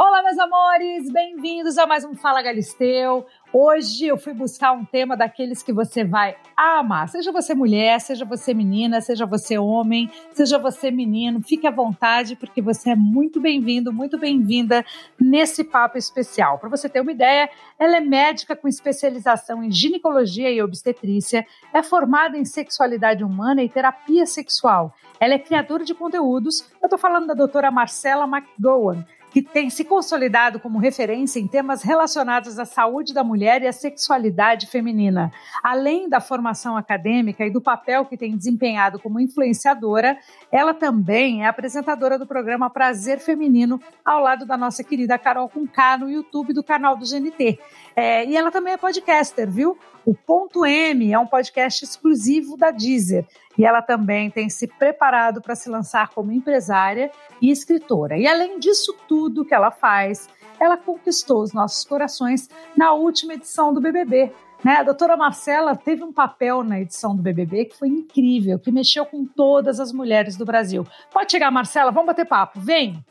Olá, meus amores, bem-vindos a mais um Fala Galisteu. Hoje eu fui buscar um tema daqueles que você vai amar. Seja você mulher, seja você menina, seja você homem, seja você menino, fique à vontade, porque você é muito bem-vindo, muito bem-vinda nesse papo especial. Para você ter uma ideia, ela é médica com especialização em ginecologia e obstetrícia, é formada em sexualidade humana e terapia sexual. Ela é criadora de conteúdos. Eu estou falando da doutora Marcela McGowan que tem se consolidado como referência em temas relacionados à saúde da mulher e à sexualidade feminina. Além da formação acadêmica e do papel que tem desempenhado como influenciadora, ela também é apresentadora do programa Prazer Feminino, ao lado da nossa querida Carol Conká no YouTube do canal do GNT. É, e ela também é podcaster, viu? O Ponto M é um podcast exclusivo da Deezer e ela também tem se preparado para se lançar como empresária e escritora. E além disso tudo que ela faz, ela conquistou os nossos corações na última edição do BBB. Né? A doutora Marcela teve um papel na edição do BBB que foi incrível, que mexeu com todas as mulheres do Brasil. Pode chegar, Marcela, vamos bater papo, vem!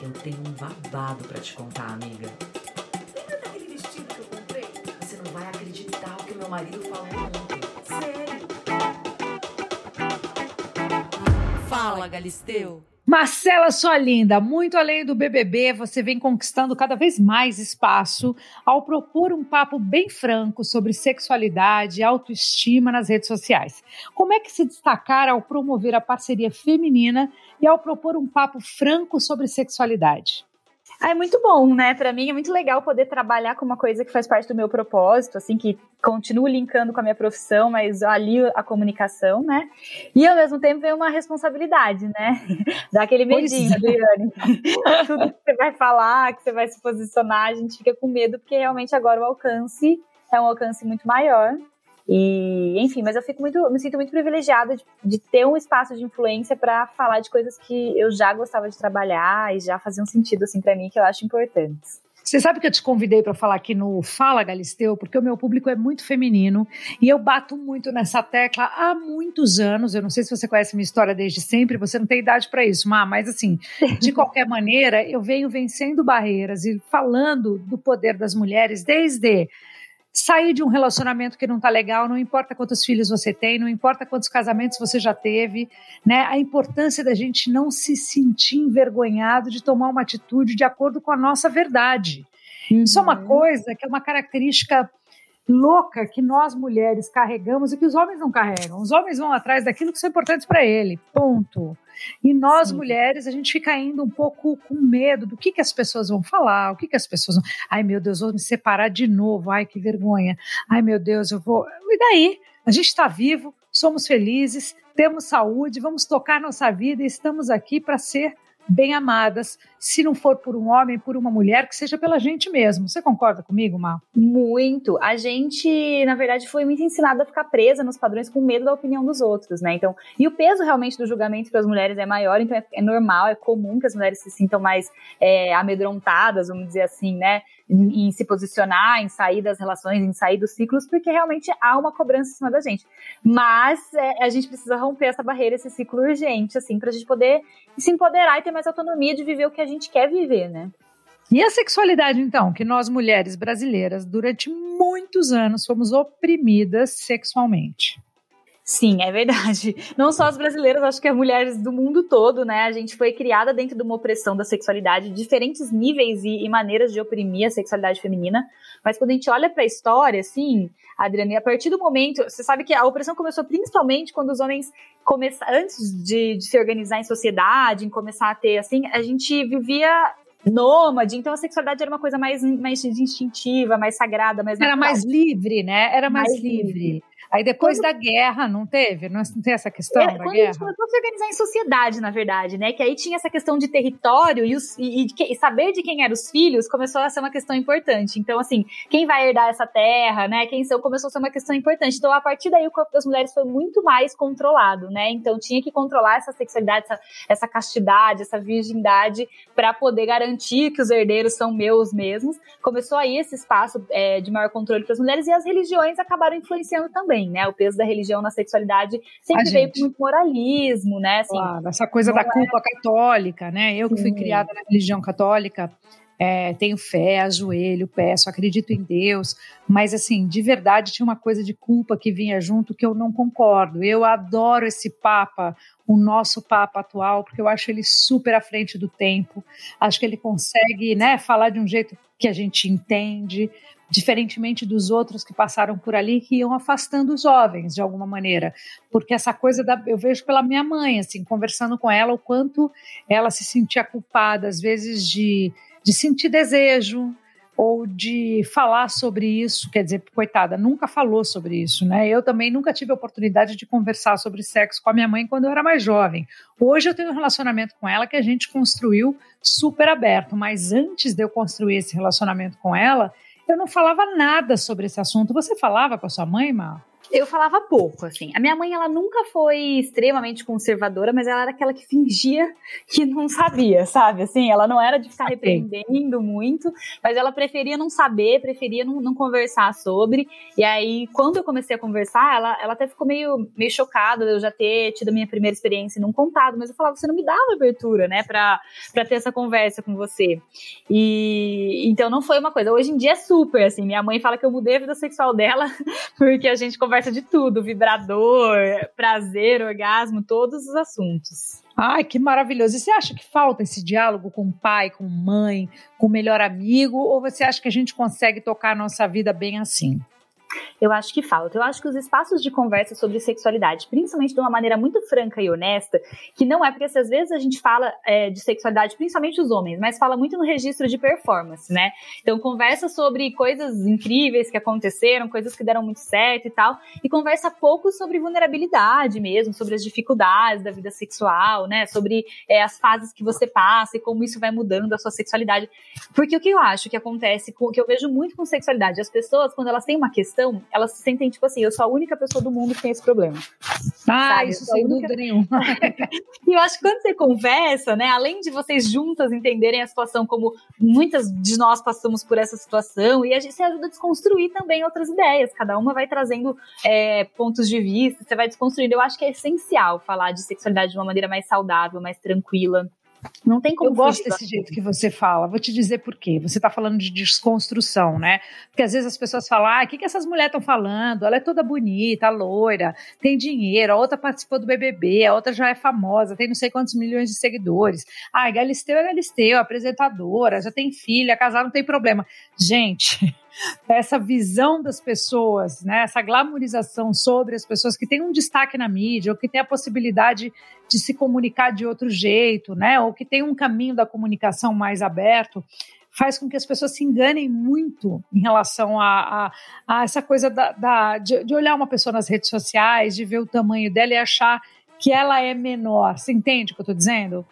Eu tenho um babado para te contar, amiga. Lembra daquele vestido que eu comprei? Você não vai acreditar o que meu marido falou ontem. Fala, Galisteu. Marcela, sua linda, muito além do BBB, você vem conquistando cada vez mais espaço ao propor um papo bem franco sobre sexualidade e autoestima nas redes sociais. Como é que se destacar ao promover a parceria feminina e ao propor um papo franco sobre sexualidade? Ah, é muito bom, né? Para mim é muito legal poder trabalhar com uma coisa que faz parte do meu propósito, assim, que continuo linkando com a minha profissão, mas ali a comunicação, né? E ao mesmo tempo vem uma responsabilidade, né? Dá aquele medinho, é. Adriane. Tudo que você vai falar, que você vai se posicionar, a gente fica com medo, porque realmente agora o alcance é um alcance muito maior. E, enfim, mas eu fico muito, me sinto muito privilegiada de, de ter um espaço de influência para falar de coisas que eu já gostava de trabalhar e já faziam sentido assim para mim que eu acho importantes. Você sabe que eu te convidei para falar aqui no Fala Galisteu, porque o meu público é muito feminino e eu bato muito nessa tecla há muitos anos. Eu não sei se você conhece minha história desde sempre, você não tem idade para isso, mas assim, de qualquer maneira, eu venho vencendo barreiras e falando do poder das mulheres desde sair de um relacionamento que não está legal, não importa quantos filhos você tem, não importa quantos casamentos você já teve, né? A importância da gente não se sentir envergonhado de tomar uma atitude de acordo com a nossa verdade. Uhum. Isso é uma coisa que é uma característica louca que nós mulheres carregamos e que os homens não carregam. Os homens vão atrás daquilo que são importantes para ele. Ponto. E nós, Sim. mulheres, a gente fica indo um pouco com medo do que, que as pessoas vão falar, o que, que as pessoas vão. Ai, meu Deus, vou me separar de novo, ai, que vergonha. Ai, meu Deus, eu vou. E daí? A gente está vivo, somos felizes, temos saúde, vamos tocar nossa vida e estamos aqui para ser bem amadas, se não for por um homem, por uma mulher, que seja pela gente mesmo. Você concorda comigo, Mal? Muito. A gente, na verdade, foi muito ensinada a ficar presa nos padrões com medo da opinião dos outros, né? Então, e o peso realmente do julgamento para as mulheres é maior, então é, é, normal, é comum que as mulheres se sintam mais é, amedrontadas, vamos dizer assim, né? Em, se posicionar, em sair das relações, em sair dos ciclos, porque realmente há uma cobrança em cima da gente. Mas é, a gente precisa romper essa barreira, esse ciclo urgente, assim, para a gente poder se empoderar e ter mais autonomia de viver o que a gente quer viver, né? E a sexualidade, então, que nós mulheres brasileiras, durante muitos anos, fomos oprimidas sexualmente. Sim, é verdade. Não só as brasileiras, acho que as mulheres do mundo todo, né? A gente foi criada dentro de uma opressão da sexualidade, diferentes níveis e, e maneiras de oprimir a sexualidade feminina. Mas quando a gente olha para a história, assim, Adriana, a partir do momento, você sabe que a opressão começou principalmente quando os homens começaram, antes de, de se organizar em sociedade, em começar a ter, assim, a gente vivia nômade, então a sexualidade era uma coisa mais, mais instintiva, mais sagrada, mais Era natural. mais livre, né? Era mais, mais livre. livre. Aí depois quando... da guerra, não teve? Não, não tem essa questão é, da quando guerra? a gente começou a se organizar em sociedade, na verdade, né? Que aí tinha essa questão de território e, os, e, e, e, saber de quem eram os filhos começou a ser uma questão importante. Então, assim, quem vai herdar essa terra, né? Quem são, começou a ser uma questão importante. Então, a partir daí, o corpo das mulheres foi muito mais controlado, né? Então, tinha que controlar essa sexualidade, essa, essa castidade, essa virgindade, para poder garantir que os herdeiros são meus mesmos. Começou aí esse espaço é, de maior controle para as mulheres e as religiões acabaram influenciando também também, né? O peso da religião na sexualidade sempre veio com muito moralismo, né? Assim, Claro, essa coisa da é- culpa católica, né? Eu que fui Sim. criada na religião católica, é, tenho fé, ajoelho, peço, acredito em Deus, mas assim, de verdade tinha uma coisa de culpa que vinha junto que eu não concordo. Eu adoro esse Papa, o nosso Papa atual, porque eu acho ele super à frente do tempo. Acho que ele consegue, né, falar de um jeito que a gente entende, diferentemente dos outros que passaram por ali que iam afastando os jovens de alguma maneira porque essa coisa da, eu vejo pela minha mãe, assim, conversando com ela, o quanto ela se sentia culpada, às vezes, de, de sentir desejo ou de falar sobre isso, quer dizer, coitada, nunca falou sobre isso, né? Eu também nunca tive a oportunidade de conversar sobre sexo com a minha mãe quando eu era mais jovem. Hoje eu tenho um relacionamento com ela que a gente construiu super aberto, mas antes de eu construir esse relacionamento com ela, eu não falava nada sobre esse assunto. Você falava com a sua mãe, Mar? Eu falava pouco, assim. A minha mãe, ela nunca foi extremamente conservadora, mas ela era aquela que fingia que não sabia, sabe? Assim, ela não era de ficar repreendendo muito, mas ela preferia não saber, preferia não, não conversar sobre. E aí, quando eu comecei a conversar, ela, ela até ficou meio, meio chocada de eu já ter tido a minha primeira experiência e não contado, mas eu falava, você não me dava abertura, né, pra, pra ter essa conversa com você. E então não foi uma coisa. Hoje em dia é super, assim. Minha mãe fala que eu mudei a vida sexual dela porque a gente conversa de tudo: vibrador, prazer, orgasmo, todos os assuntos. Ai, que maravilhoso. E você acha que falta esse diálogo com o pai, com mãe, com o melhor amigo? Ou você acha que a gente consegue tocar a nossa vida bem assim? Eu acho que falta. Eu acho que os espaços de conversa sobre sexualidade, principalmente de uma maneira muito franca e honesta, que não é porque assim, às vezes a gente fala é, de sexualidade, principalmente os homens, mas fala muito no registro de performance, né? Então conversa sobre coisas incríveis que aconteceram, coisas que deram muito certo e tal, e conversa pouco sobre vulnerabilidade mesmo, sobre as dificuldades da vida sexual, né? Sobre é, as fases que você passa e como isso vai mudando a sua sexualidade. Porque o que eu acho que acontece, com, que eu vejo muito com sexualidade, as pessoas, quando elas têm uma questão, elas se sentem tipo assim, eu sou a única pessoa do mundo que tem esse problema. Ah, Sabe, isso sem única- dúvida nenhuma. E eu acho que quando você conversa, né, além de vocês juntas entenderem a situação como muitas de nós passamos por essa situação, e a gente se ajuda a desconstruir também outras ideias. Cada uma vai trazendo é, pontos de vista, você vai desconstruindo. Eu acho que é essencial falar de sexualidade de uma maneira mais saudável, mais tranquila. Não tem como Eu gosto desse jeito que você fala. Vou te dizer por quê. Você está falando de desconstrução, né? Porque às vezes as pessoas falam: ah, o que, que essas mulheres estão falando? Ela é toda bonita, loira, tem dinheiro, a outra participou do BBB, a outra já é famosa, tem não sei quantos milhões de seguidores. Ah, Galisteu é Galisteu, apresentadora, já tem filha, casar não tem problema. Gente. Essa visão das pessoas, né, essa glamorização sobre as pessoas que têm um destaque na mídia, ou que têm a possibilidade de se comunicar de outro jeito, né? Ou que tem um caminho da comunicação mais aberto, faz com que as pessoas se enganem muito em relação a, a, a essa coisa da, da- de, de olhar uma pessoa nas redes sociais, de ver o tamanho dela e achar que ela é menor. Você entende o que eu estou dizendo?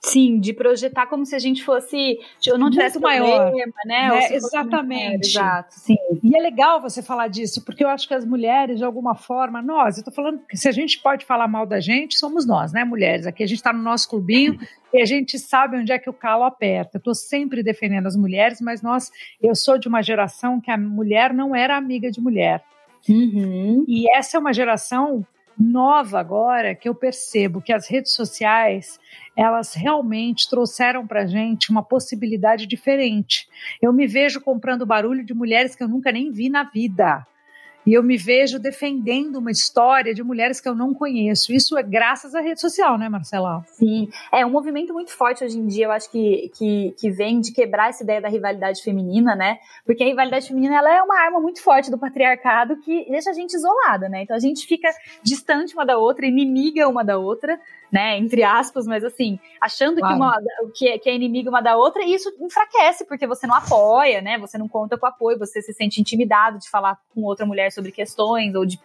Sim, de projetar como se a gente fosse. Eu não tivesse Muito maior, problema, né? né? Fosse Exatamente. Exato, sim. E é legal você falar disso, porque eu acho que as mulheres, de alguma forma, nós, eu tô falando que se a gente pode falar mal da gente, somos nós, né, mulheres? Aqui a gente está no nosso clubinho e a gente sabe onde é que o calo aperta. Eu tô sempre defendendo as mulheres, mas nós, eu sou de uma geração que a mulher não era amiga de mulher. Uhum. E essa é uma geração nova agora que eu percebo que as redes sociais elas realmente trouxeram para gente uma possibilidade diferente. Eu me vejo comprando barulho de mulheres que eu nunca nem vi na vida. E eu me vejo defendendo uma história de mulheres que eu não conheço. Isso é graças à rede social, né, Marcela? Sim, é um movimento muito forte hoje em dia, eu acho que, que, que vem de quebrar essa ideia da rivalidade feminina, né? Porque a rivalidade feminina ela é uma arma muito forte do patriarcado que deixa a gente isolada, né? Então a gente fica distante uma da outra, inimiga uma da outra, né? Entre aspas, mas assim, achando Claro. que, uma, que, é, que é inimiga uma da outra, e isso enfraquece, porque você não apoia, né? Você não conta com apoio, você se sente intimidado de falar com outra mulher sobre questões ou de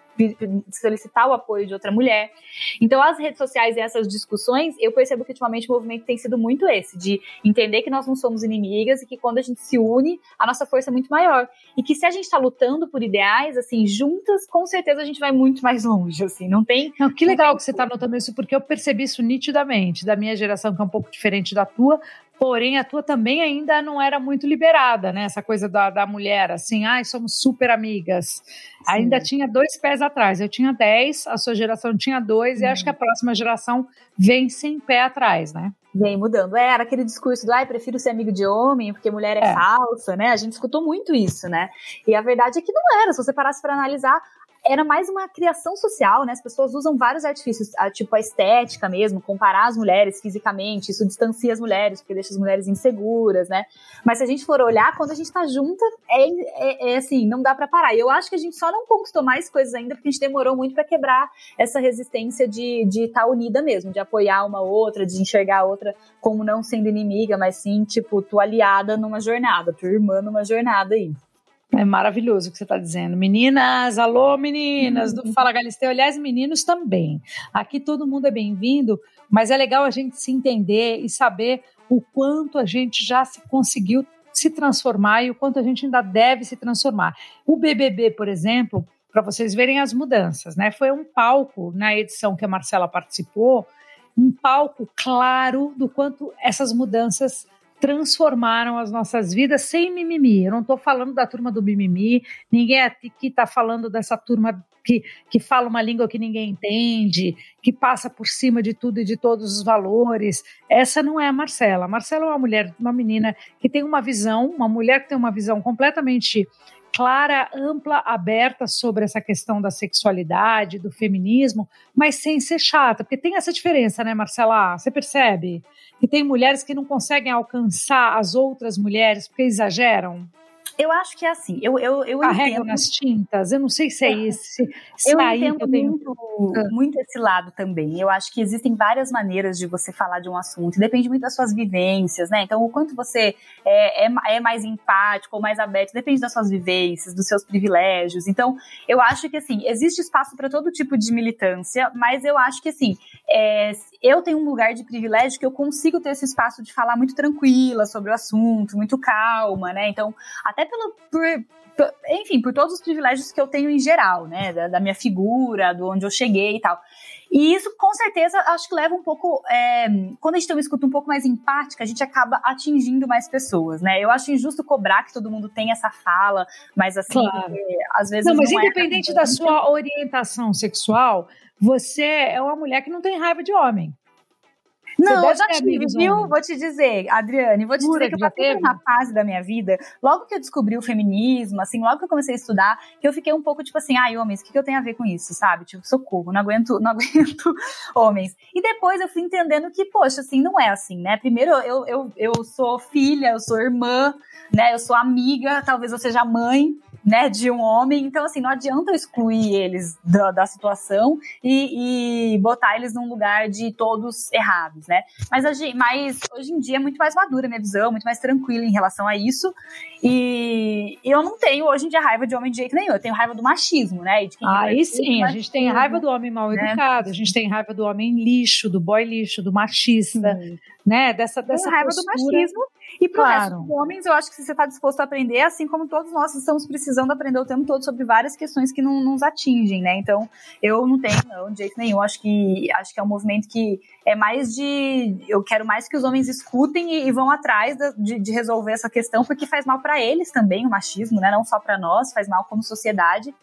solicitar o apoio de outra mulher. Então, as redes sociais e essas discussões, eu percebo que ultimamente o movimento tem sido muito esse, de entender que nós não somos inimigas e que quando a gente se une, a nossa força é muito maior. E que se a gente está lutando por ideais, assim, juntas, com certeza a gente vai muito mais longe, assim, não tem. Não, que legal que você está notando isso, porque eu percebi isso nitidamente, da minha geração, que é um pouco diferente da tua, Porém, a tua também ainda não era muito liberada, né? Essa coisa da, da mulher, assim, ai, somos super amigas. Sim. Ainda tinha dois pés atrás. Eu tinha dez, a sua geração tinha dois, uhum. e acho que a próxima geração vem sem pé atrás, né? Vem mudando. É, era aquele discurso do ai, prefiro ser amigo de homem, porque mulher é, é, falsa, né? A gente escutou muito isso, né? E a verdade é que não era. Se você parasse para analisar, era mais uma criação social, né? As pessoas usam vários artifícios, tipo a estética mesmo, comparar as mulheres fisicamente, isso distancia as mulheres, porque deixa as mulheres inseguras, né? Mas se a gente for olhar, quando a gente tá junta, é, é, é assim, não dá para parar. E eu acho que a gente só não conquistou mais coisas ainda porque a gente demorou muito para quebrar essa resistência de estar tá unida mesmo, de apoiar uma outra, de enxergar a outra como não sendo inimiga, mas sim, tipo, tua aliada numa jornada, tua irmã numa jornada aí. É maravilhoso o que você está dizendo. Meninas, alô meninas do Fala Galisteu. Aliás, meninos também. Aqui todo mundo é bem-vindo, mas é legal a gente se entender e saber o quanto a gente já se conseguiu se transformar e o quanto a gente ainda deve se transformar. O BBB, por exemplo, para vocês verem as mudanças, né? Foi um palco na edição que a Marcela participou, um palco claro do quanto essas mudanças transformaram as nossas vidas sem mimimi. Eu não estou falando da turma do mimimi, ninguém aqui está falando dessa turma que, que fala uma língua que ninguém entende, que passa por cima de tudo e de todos os valores. Essa não é a Marcela. A Marcela é uma mulher, uma menina que tem uma visão, uma mulher que tem uma visão completamente clara, ampla, aberta sobre essa questão da sexualidade, do feminismo, mas sem ser chata, porque tem essa diferença, né, Marcela? Você percebe que tem mulheres que não conseguem alcançar as outras mulheres porque exageram? Eu acho que é assim. Eu, eu, eu Carrego nas tintas. Eu não sei se é, é. esse. Se eu entendo tenho... muito, ah. muito esse lado também. Eu acho que existem várias maneiras de você falar de um assunto. Depende muito das suas vivências, né? Então, o quanto você é, é, é mais empático ou mais aberto, depende das suas vivências, dos seus privilégios. Então, eu acho que assim, existe espaço para todo tipo de militância, mas eu acho que assim, é, eu tenho um lugar de privilégio que eu consigo ter esse espaço de falar muito tranquila sobre o assunto, muito calma, né? Então, até até pelo, por, enfim, por todos os privilégios que eu tenho em geral, né? Da, da, minha figura, do onde eu cheguei e tal. E isso, com certeza, acho que leva um pouco. É, quando a gente tem uma escuta um pouco mais empática, a gente acaba atingindo mais pessoas, né? Eu acho injusto cobrar que todo mundo tem essa fala, mas assim, claro. às vezes. Não, mas não é independente é da sua orientação sexual, você é uma mulher que não tem raiva de homem. Não, eu já tive, viu? Vou te dizer, Adriane, vou te dizer que eu passei por uma fase da minha vida, logo que eu descobri o feminismo, assim, logo que eu comecei a estudar, que eu fiquei um pouco tipo assim, ai, homens, o que, que eu tenho a ver com isso, sabe? Tipo, socorro, não aguento, não aguento homens. E depois eu fui entendendo que, poxa, assim, não é assim, né? Primeiro, eu, eu, eu sou filha, eu sou irmã, né? Eu sou amiga, talvez eu seja mãe, né, de um homem. Então, assim, não adianta eu excluir eles da, da situação e, e, botar eles num lugar de todos errados, né? Mas, mas hoje em dia é muito mais madura a minha visão, muito mais tranquila em relação a isso. E eu não tenho hoje em dia raiva de homem de jeito nenhum. Eu tenho raiva do machismo, né? Aí sim, a gente tem raiva do homem mal né? educado, a gente tem raiva do homem lixo, do boy lixo, do machista, sim. né? Dessa, dessa raiva postura. do machismo e pro claro. resto dos homens, eu acho que se você está disposto a aprender, assim como todos nós estamos precisando aprender o tempo todo sobre várias questões que não nos atingem, né? Então, eu não tenho, não, de jeito nenhum. Acho que, acho que é um movimento que é mais de. Eu quero mais que os homens escutem e, e vão atrás de, de, resolver essa questão, porque faz mal para eles também o machismo, né? Não só para nós, faz mal como sociedade.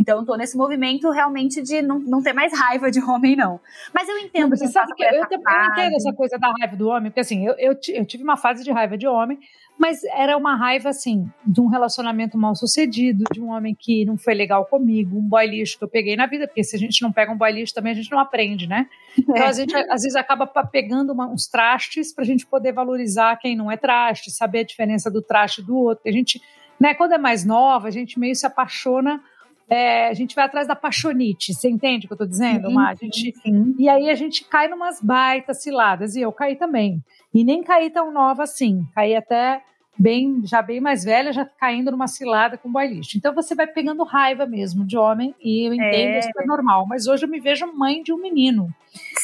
Então, eu tô nesse movimento realmente de não, não ter mais raiva de homem, não. Mas eu entendo. Você sabe que eu, eu, entendo essa coisa da raiva do homem, porque assim, eu, eu, eu tive uma fase de raiva de homem, mas era uma raiva, assim, de um relacionamento mal sucedido, de um homem que não foi legal comigo, um boy lixo que eu peguei na vida, porque se a gente não pega um boy lixo também a gente não aprende, né? Então a gente às vezes acaba pegando uma, uns trastes pra gente poder valorizar quem não é traste, saber a diferença do traste do outro. A gente, né, quando é mais nova, a gente meio se apaixona é, a gente vai atrás da paixonite, você entende o que eu estou dizendo, sim, A gente, sim. E aí a gente cai numas baitas ciladas, e eu caí também. E nem caí tão nova assim, caí até bem, já bem mais velha, já caindo numa cilada com boy lixo. Então você vai pegando raiva mesmo de homem, e eu entendo, é. isso é normal. Mas hoje eu me vejo mãe de um menino.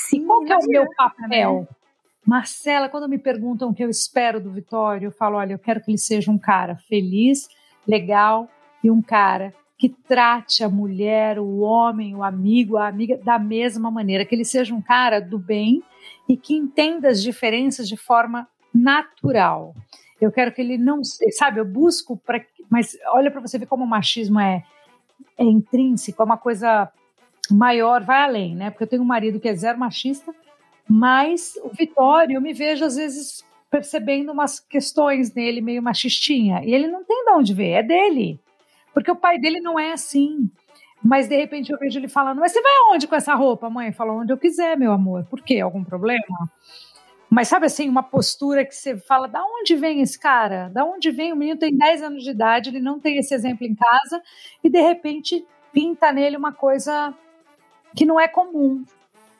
Sim, e qual que é o meu papel? Né? Marcela, quando me perguntam o que eu espero do Vitório, eu falo, olha, eu quero que ele seja um cara feliz, legal e um cara que trate a mulher, o homem, o amigo, a amiga da mesma maneira, que ele seja um cara do bem e que entenda as diferenças de forma natural. Eu quero que ele não, sabe, eu busco para, mas olha para você ver como o machismo é, é intrínseco, é uma coisa maior, vai além, né? Porque eu tenho um marido que é zero machista, mas o Vitório, eu me vejo às vezes percebendo umas questões nele meio machistinha, e ele não tem de onde ver, é dele. Porque o pai dele não é assim. Mas de repente eu vejo ele falando: Mas você vai aonde com essa roupa, mãe? Fala onde eu quiser, meu amor. Por quê? Algum problema? Mas sabe assim, uma postura que você fala: Da onde vem esse cara? Da onde vem? O menino tem 10 anos de idade, ele não tem esse exemplo em casa, e de repente pinta nele uma coisa que não é comum.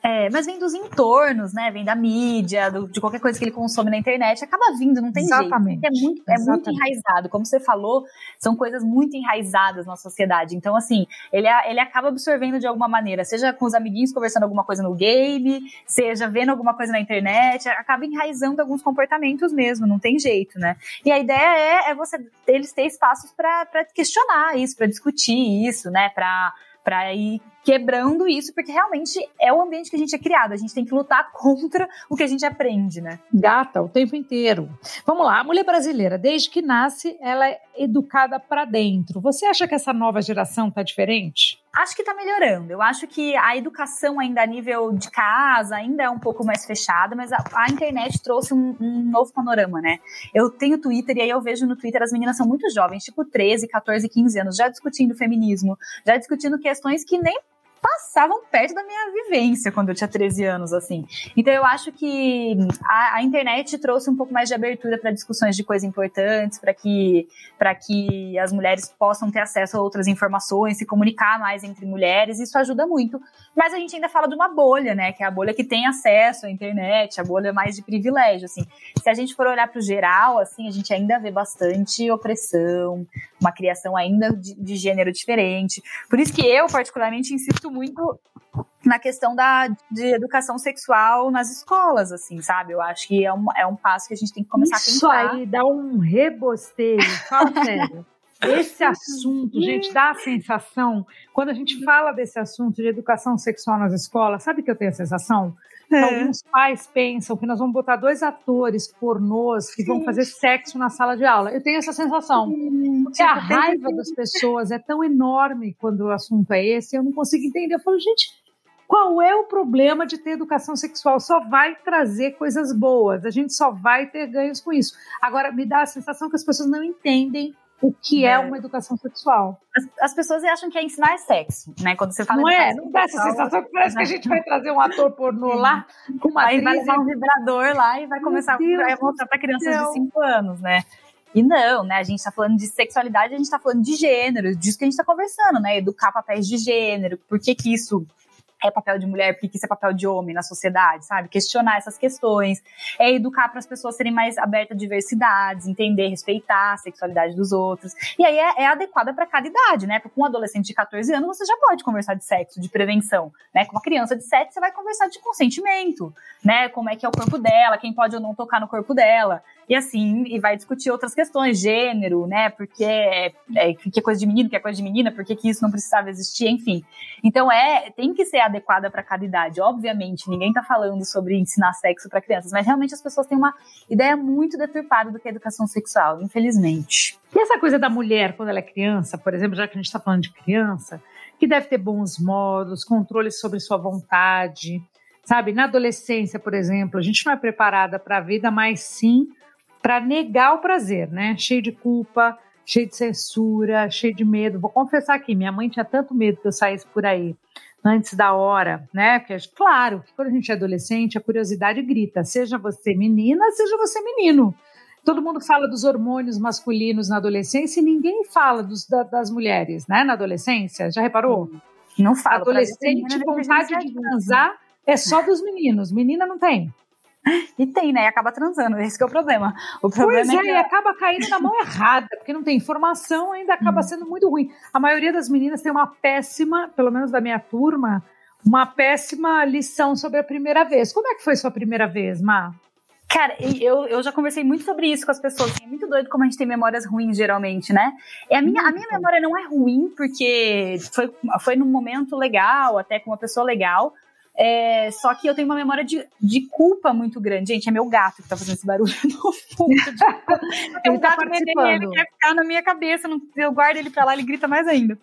É, mas vem dos entornos, né? Vem da mídia, do, de qualquer coisa que ele consome na internet, acaba vindo, não tem Exatamente. jeito. É muito, é muito enraizado. Como você falou, são coisas muito enraizadas na sociedade. Então, assim, ele, ele acaba absorvendo de alguma maneira, seja com os amiguinhos conversando alguma coisa no game, seja vendo alguma coisa na internet, acaba enraizando alguns comportamentos mesmo, não tem jeito, né? E a ideia é, é você, eles ter espaços para questionar isso, para discutir isso, né? Para para ir quebrando isso, porque realmente é o ambiente que a gente é criado. A gente tem que lutar contra o que a gente aprende, né? Gata, o tempo inteiro. Vamos lá, a mulher brasileira, desde que nasce, ela é educada para dentro. Você acha que essa nova geração tá diferente? Acho que tá melhorando. Eu acho que a educação ainda a nível de casa ainda é um pouco mais fechada, mas a, a internet trouxe um, um, novo panorama, né? Eu tenho Twitter e aí eu vejo no Twitter as meninas são muito jovens, tipo 13, 14, 15 anos, já discutindo feminismo, já discutindo questões que nem passavam perto da minha vivência quando eu tinha 13 anos, assim. Então eu acho que a, a internet trouxe um pouco mais de abertura para discussões de coisas importantes, para que, que as mulheres possam ter acesso a outras informações, se comunicar mais entre mulheres, isso ajuda muito. Mas a gente ainda fala de uma bolha, né? Que é a bolha que tem acesso à internet, a bolha mais de privilégio, assim. Se a gente for olhar para o geral, assim, a gente ainda vê bastante opressão, uma criação ainda de, de gênero diferente. Por isso que eu, particularmente, insisto muito na questão da, de educação sexual nas escolas, assim, sabe? Eu acho que é um, é um passo que a gente tem que começar Isso a pensar. Isso aí dá um rebosteio, fala sério. Esse assunto, gente, dá a sensação, quando a gente fala desse assunto de educação sexual nas escolas, sabe que eu tenho a sensação? É. Alguns pais pensam que nós vamos botar dois atores pornôs que vão fazer sexo na sala de aula. Eu tenho essa sensação. Porque a raiva das pessoas é tão enorme quando o assunto é esse, eu não consigo entender. Eu falo, gente, qual é o problema de ter educação sexual? Só vai trazer coisas boas, a gente só vai ter ganhos com isso. Agora, me dá a sensação que as pessoas não entendem o que é, é uma educação sexual. As, as, pessoas acham que é ensinar sexo, né? Quando você fala Não é? Não dá essa sensação que parece que a gente vai trazer um ator pornô lá com uma Aí vai levar um vibrador lá e vai começar a mostrar para crianças de 5 anos, né? E não, né? A gente tá falando de sexualidade, a gente tá falando de gênero, disso que a gente tá conversando, né? Educar papéis de gênero, por que que isso é papel de mulher, porque isso é papel de homem na sociedade, sabe? Questionar essas questões, é educar para as pessoas serem mais abertas a diversidades, entender, respeitar a sexualidade dos outros. E aí é, é adequada para cada idade, né? Porque com um adolescente de 14 anos você já pode conversar de sexo, de prevenção, né? Com uma criança de 7 você vai conversar de consentimento, né? Como é que é o corpo dela, quem pode ou não tocar no corpo dela. E assim, e vai discutir outras questões, gênero, né? Porque é, é, que é coisa de menino, que é coisa de menina, por que isso não precisava existir, enfim. Então é, tem que ser adequada para cada idade. Obviamente, ninguém está falando sobre ensinar sexo para crianças, mas realmente as pessoas têm uma ideia muito deturpada do que é educação sexual, infelizmente. E essa coisa da mulher quando ela é criança, por exemplo, já que a gente está falando de criança, que deve ter bons modos, controle sobre sua vontade, sabe? Na adolescência, por exemplo, a gente não é preparada para a vida, mas sim para negar o prazer, né? Cheio de culpa, cheio de censura, cheio de medo. Vou confessar aqui, minha mãe tinha tanto medo que eu saísse por aí antes da hora, né? Porque, claro, que quando a gente é adolescente, a curiosidade grita, seja você menina, seja você menino. Todo mundo fala dos hormônios masculinos na adolescência e ninguém fala dos, da, das mulheres, né? Na adolescência, já reparou? Não fala. Adolescente, vontade de transar é só dos meninos, menina não tem. E tem, né? E acaba transando, esse é o problema. O problema pois é, é que... e acaba caindo na mão errada, porque não tem informação, ainda acaba hum. sendo muito ruim. A maioria das meninas tem uma péssima, pelo menos da minha turma, uma péssima lição sobre a primeira vez. Como é que foi sua primeira vez, Má? Cara, eu, eu já conversei muito sobre isso com as pessoas. Assim, é muito doido como a gente tem memórias ruins, geralmente, né? E a, minha, a minha memória não é ruim, porque foi, foi num momento legal, até com uma pessoa legal. É, só que eu tenho uma memória de, de culpa muito grande. Gente, é meu gato que tá fazendo esse barulho no fundo. ele tá gato participando. ele quer ficar na minha cabeça, não- eu guardo ele pra lá, ele grita mais ainda.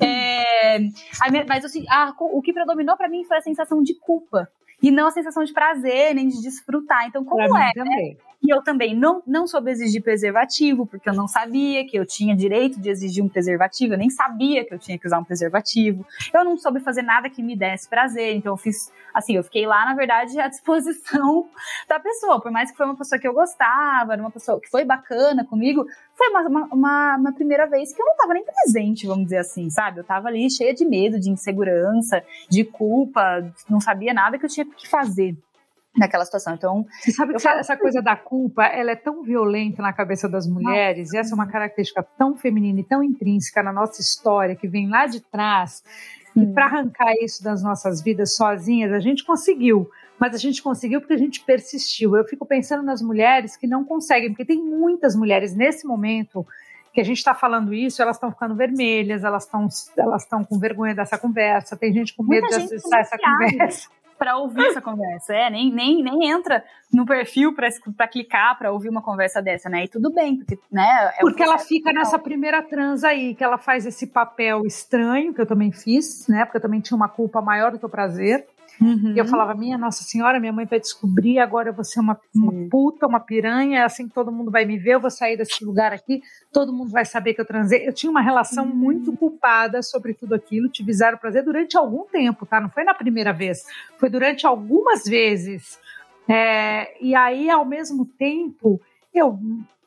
É, a mas assim, a- o que predominou pra mim foi a sensação de culpa. E não a sensação de prazer, nem de desfrutar. Então, como Pra é? também. E eu também não, não soube exigir preservativo, porque eu não sabia que eu tinha direito de exigir um preservativo, eu nem sabia que eu tinha que usar um preservativo. Eu não soube fazer nada que me desse prazer, então eu fiz, assim, eu fiquei lá, na verdade, à disposição da pessoa. Por mais que foi uma pessoa que eu gostava, era uma pessoa que foi bacana comigo, foi uma, uma, uma, uma primeira vez que eu não tava nem presente, vamos dizer assim, sabe? Eu tava ali cheia de medo, de insegurança, de culpa, não sabia nada que eu tinha que fazer naquela situação. Então, Você sabe que falo essa coisa da culpa, ela é tão violenta na cabeça das mulheres, e essa é uma característica tão feminina e tão intrínseca na nossa história, que vem lá de trás, e para arrancar isso das nossas vidas sozinhas, a gente conseguiu. Mas a gente conseguiu porque a gente persistiu. Eu fico pensando nas mulheres que não conseguem, porque tem muitas mulheres nesse momento que a gente está falando isso, elas estão ficando vermelhas, elas estão elas com vergonha dessa conversa, tem gente com medo Muita de acessar essa conversa. Para ouvir essa conversa. É, nem, nem, nem entra no perfil para clicar para ouvir uma conversa dessa, né? E tudo bem, porque, né? É Porque ela fica natural. nessa primeira trans aí, que ela faz esse papel estranho, que eu também fiz, né? Porque eu também tinha uma culpa maior do que o prazer. Uhum. E eu falava, minha Nossa Senhora, minha mãe vai descobrir, agora eu vou ser uma, uma puta, uma piranha, é assim que todo mundo vai me ver, eu vou sair desse lugar aqui, todo mundo vai saber que eu transei. Eu tinha uma relação Uhum. muito culpada sobre tudo aquilo, tive zero prazer durante algum tempo, tá? Não foi na primeira vez, foi durante algumas vezes. É, e aí, ao mesmo tempo, eu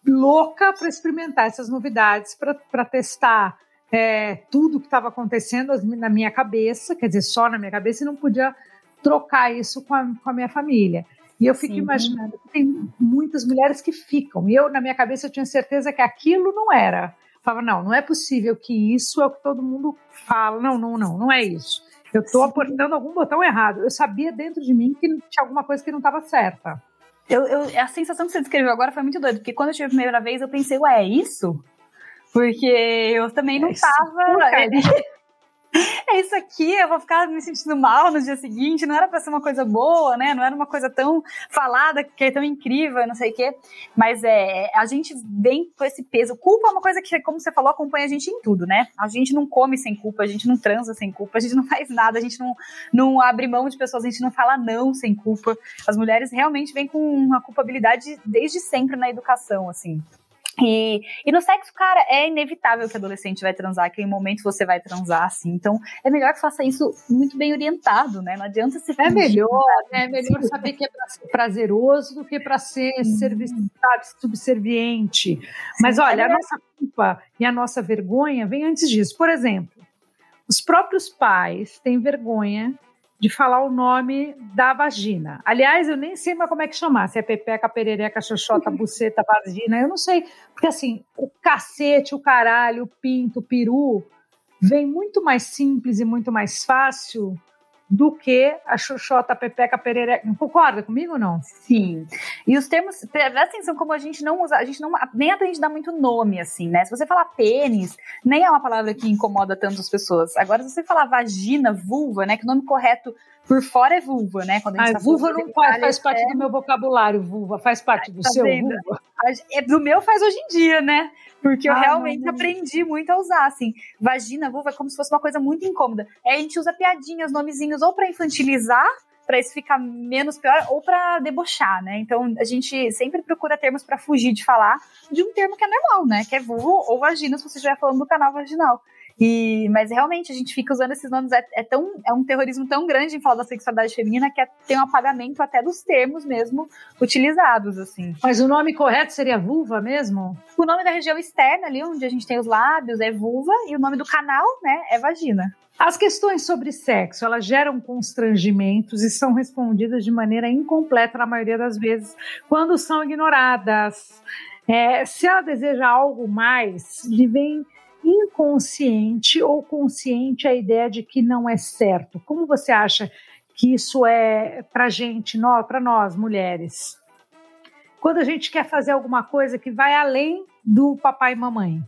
louca para experimentar essas novidades, para testar é, tudo que estava acontecendo na minha cabeça, quer dizer, só na minha cabeça, e não podia trocar isso com a, com a minha família. E eu fico Sim. imaginando que tem muitas mulheres que ficam. E eu, na minha cabeça, eu tinha certeza que aquilo não era. Eu falava, não, não é possível que isso é o que todo mundo fala. Não, não, não, não é isso. Eu estou apertando algum botão errado. Eu sabia dentro de mim que tinha alguma coisa que não estava certa. Eu, eu- a sensação que você descreveu agora foi muito doida, porque quando eu tive a primeira vez, eu pensei, ué, é isso? Porque eu também não É isso. tava. Porcaria. É isso aqui, eu vou ficar me sentindo mal no dia seguinte, não era pra ser uma coisa boa, né? Não era uma coisa tão falada, que é tão incrível, não sei o quê. Mas é, a gente vem com esse peso. Culpa é uma coisa que, como você falou, acompanha a gente em tudo, né? A gente não come sem culpa, a gente não transa sem culpa, a gente não faz nada, a gente não, não abre mão de pessoas, a gente não fala não sem culpa. As mulheres realmente vêm com uma culpabilidade desde sempre na educação, assim. E, e no sexo, cara, é inevitável que adolescente vai transar, que em momentos você vai transar, assim. Então, é melhor que faça isso muito bem orientado, né? Não adianta se É melhor, né? É melhor saber que é para ser prazeroso do que para ser servi- sabe, subserviente. Mas olha, a nossa culpa e a nossa vergonha vem antes disso. Por exemplo, os próprios pais têm vergonha de falar o nome da vagina. Aliás, eu nem sei mais como é que chamar, se é pepeca, perereca, xoxota, buceta, vagina, eu não sei. Porque assim, o cacete, o caralho, o pinto, o peru, vem muito mais simples e muito mais fácil do que a xoxota, a pepeca, a perereca. Concorda comigo ou não? Sim. E os termos, presta atenção como a gente não usa, a gente não nem aprende a dar muito nome, assim, né? Se você falar pênis, nem é uma palavra que incomoda tanto as pessoas. Agora, se você falar vagina, vulva, né? Que o nome correto por fora é vulva, né? Quando a gente Ah, tá vulva não faz, faz parte é- do meu vocabulário, vulva. Faz parte do Tá seu, vendo? vulva. É, do meu faz hoje em dia, né? Porque eu Ah, realmente não. aprendi muito a usar, assim. Vagina, vulva, é como se fosse uma coisa muito incômoda. Aí a gente usa piadinhas, nomezinhos, ou pra infantilizar, pra isso ficar menos pior, ou pra debochar, né? Então a gente sempre procura termos pra fugir de falar de um termo que é normal, né? Que é vulva ou vagina, se você estiver falando do canal vaginal. E, mas realmente a gente fica usando esses nomes, é, é tão, é um terrorismo tão grande em falar da sexualidade feminina que é- tem um apagamento até dos termos mesmo utilizados, assim. Mas o nome correto seria vulva mesmo? O nome da região externa ali, onde a gente tem os lábios, é vulva, e o nome do canal, né, é vagina. As questões sobre sexo, elas geram constrangimentos e são respondidas de maneira incompleta na maioria das vezes, quando são ignoradas. É, se ela deseja algo mais, lhe vem inconsciente ou consciente a ideia de que não é certo. Como você acha que isso é para gente, para nós mulheres? Quando a gente quer fazer alguma coisa que vai além do papai e mamãe.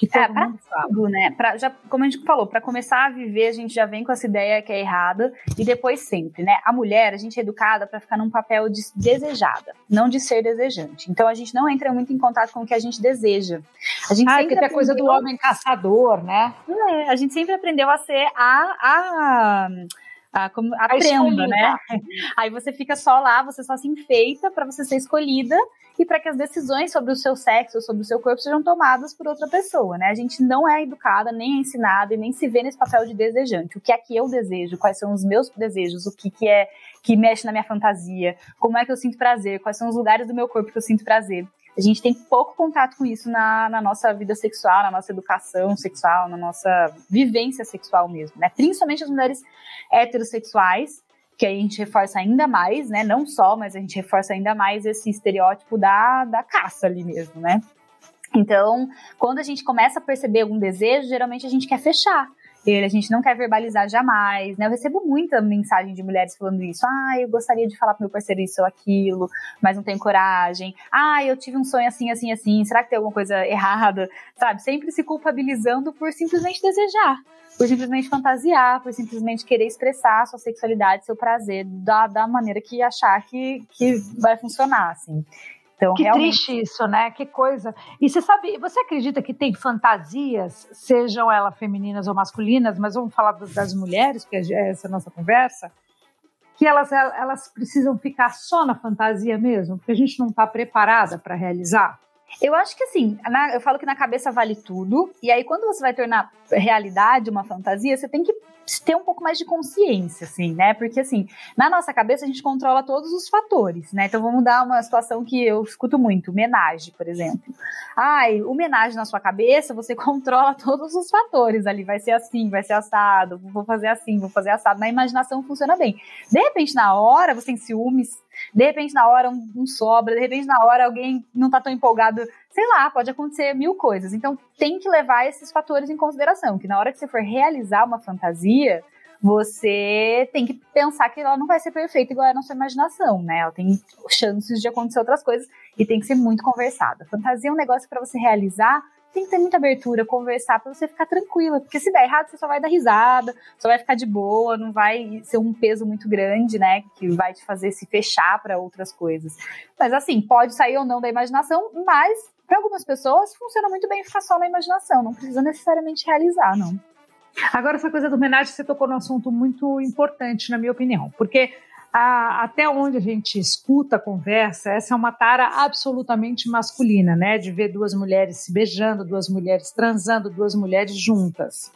Que é, fala. tudo, né? Pra, já, como a gente falou, para começar a viver, a gente já vem com essa ideia que é errada e depois sempre, né? A mulher, a gente é educada para ficar num papel de desejada, não de ser desejante. Então a gente não entra muito em contato com o que a gente deseja. A gente Ah, sempre tem a coisa do homem caçador, né? É, a gente sempre aprendeu a ser a, a, a, como, a, A prenda, né? Aí você fica só lá, você só se enfeita para você ser escolhida e para que as decisões sobre o seu sexo, sobre o seu corpo sejam tomadas por outra pessoa, né? A gente não é educada, nem é ensinada e nem se vê nesse papel de desejante. O que é que eu desejo? Quais são os meus desejos? O que, que é que mexe na minha fantasia? Como é que eu sinto prazer? Quais são os lugares do meu corpo que eu sinto prazer? A gente tem pouco contato com isso na, na nossa vida sexual, na nossa educação sexual, na nossa vivência sexual mesmo, né? Principalmente as mulheres heterossexuais, que a gente reforça ainda mais, né? Não só, mas a gente reforça ainda mais esse estereótipo da, da caça ali mesmo, né? Então, quando a gente começa a perceber algum desejo, geralmente a gente quer fechar. Ele, a gente não quer verbalizar jamais, né? Eu recebo muita mensagem de mulheres falando isso. Ah, eu gostaria de falar pro meu parceiro isso ou aquilo, mas não tenho coragem. Ah, eu tive um sonho assim, assim, assim. Será que tem alguma coisa errada? Sabe? Sempre se culpabilizando por simplesmente desejar, por simplesmente fantasiar, por simplesmente querer expressar sua sexualidade, seu prazer da, da maneira que achar que, que vai funcionar, assim. Então, Que realmente. triste isso, né? Que coisa. E você sabe, você acredita que tem fantasias, sejam elas femininas ou masculinas, mas vamos falar das mulheres, que é essa a nossa conversa, que elas, elas precisam ficar só na fantasia mesmo, porque a gente não está preparada para realizar? Eu acho que assim, na- eu falo que na cabeça vale tudo, e aí quando você vai tornar realidade uma fantasia, você tem que ter um pouco mais de consciência, assim, né? Porque assim, na nossa cabeça a gente controla todos os fatores, né? Então vamos dar uma situação que eu escuto muito, homenagem, por exemplo. Ai, homenagem na sua cabeça, você controla todos os fatores ali, vai ser assim, vai ser assado, vou fazer assim, vou fazer assado. Na imaginação funciona bem. De repente, na hora, você tem ciúmes, de repente, na hora, um, um sobra, de repente, na hora, alguém não tá tão empolgado. Sei lá, pode acontecer mil coisas. Então, tem que levar esses fatores em consideração. Que na hora que você for realizar uma fantasia, você tem que pensar que ela não vai ser perfeita igual é na sua imaginação, né? Ela tem chances de acontecer outras coisas e tem que ser muito conversada. Fantasia é um negócio para você realizar, tem que ter muita abertura, conversar para você ficar tranquila, porque se der errado, você só vai dar risada, só vai ficar de boa, não vai ser um peso muito grande, né, que vai te fazer se fechar para outras coisas. Mas assim, pode sair ou não da imaginação, mas para algumas pessoas funciona muito bem ficar só na imaginação, não precisa necessariamente realizar, não. Agora, essa coisa do homenagem, você tocou num assunto muito importante, na minha opinião, porque a- até onde a gente escuta a conversa, essa é uma tara absolutamente masculina, né? De ver duas mulheres se beijando, duas mulheres transando, duas mulheres juntas.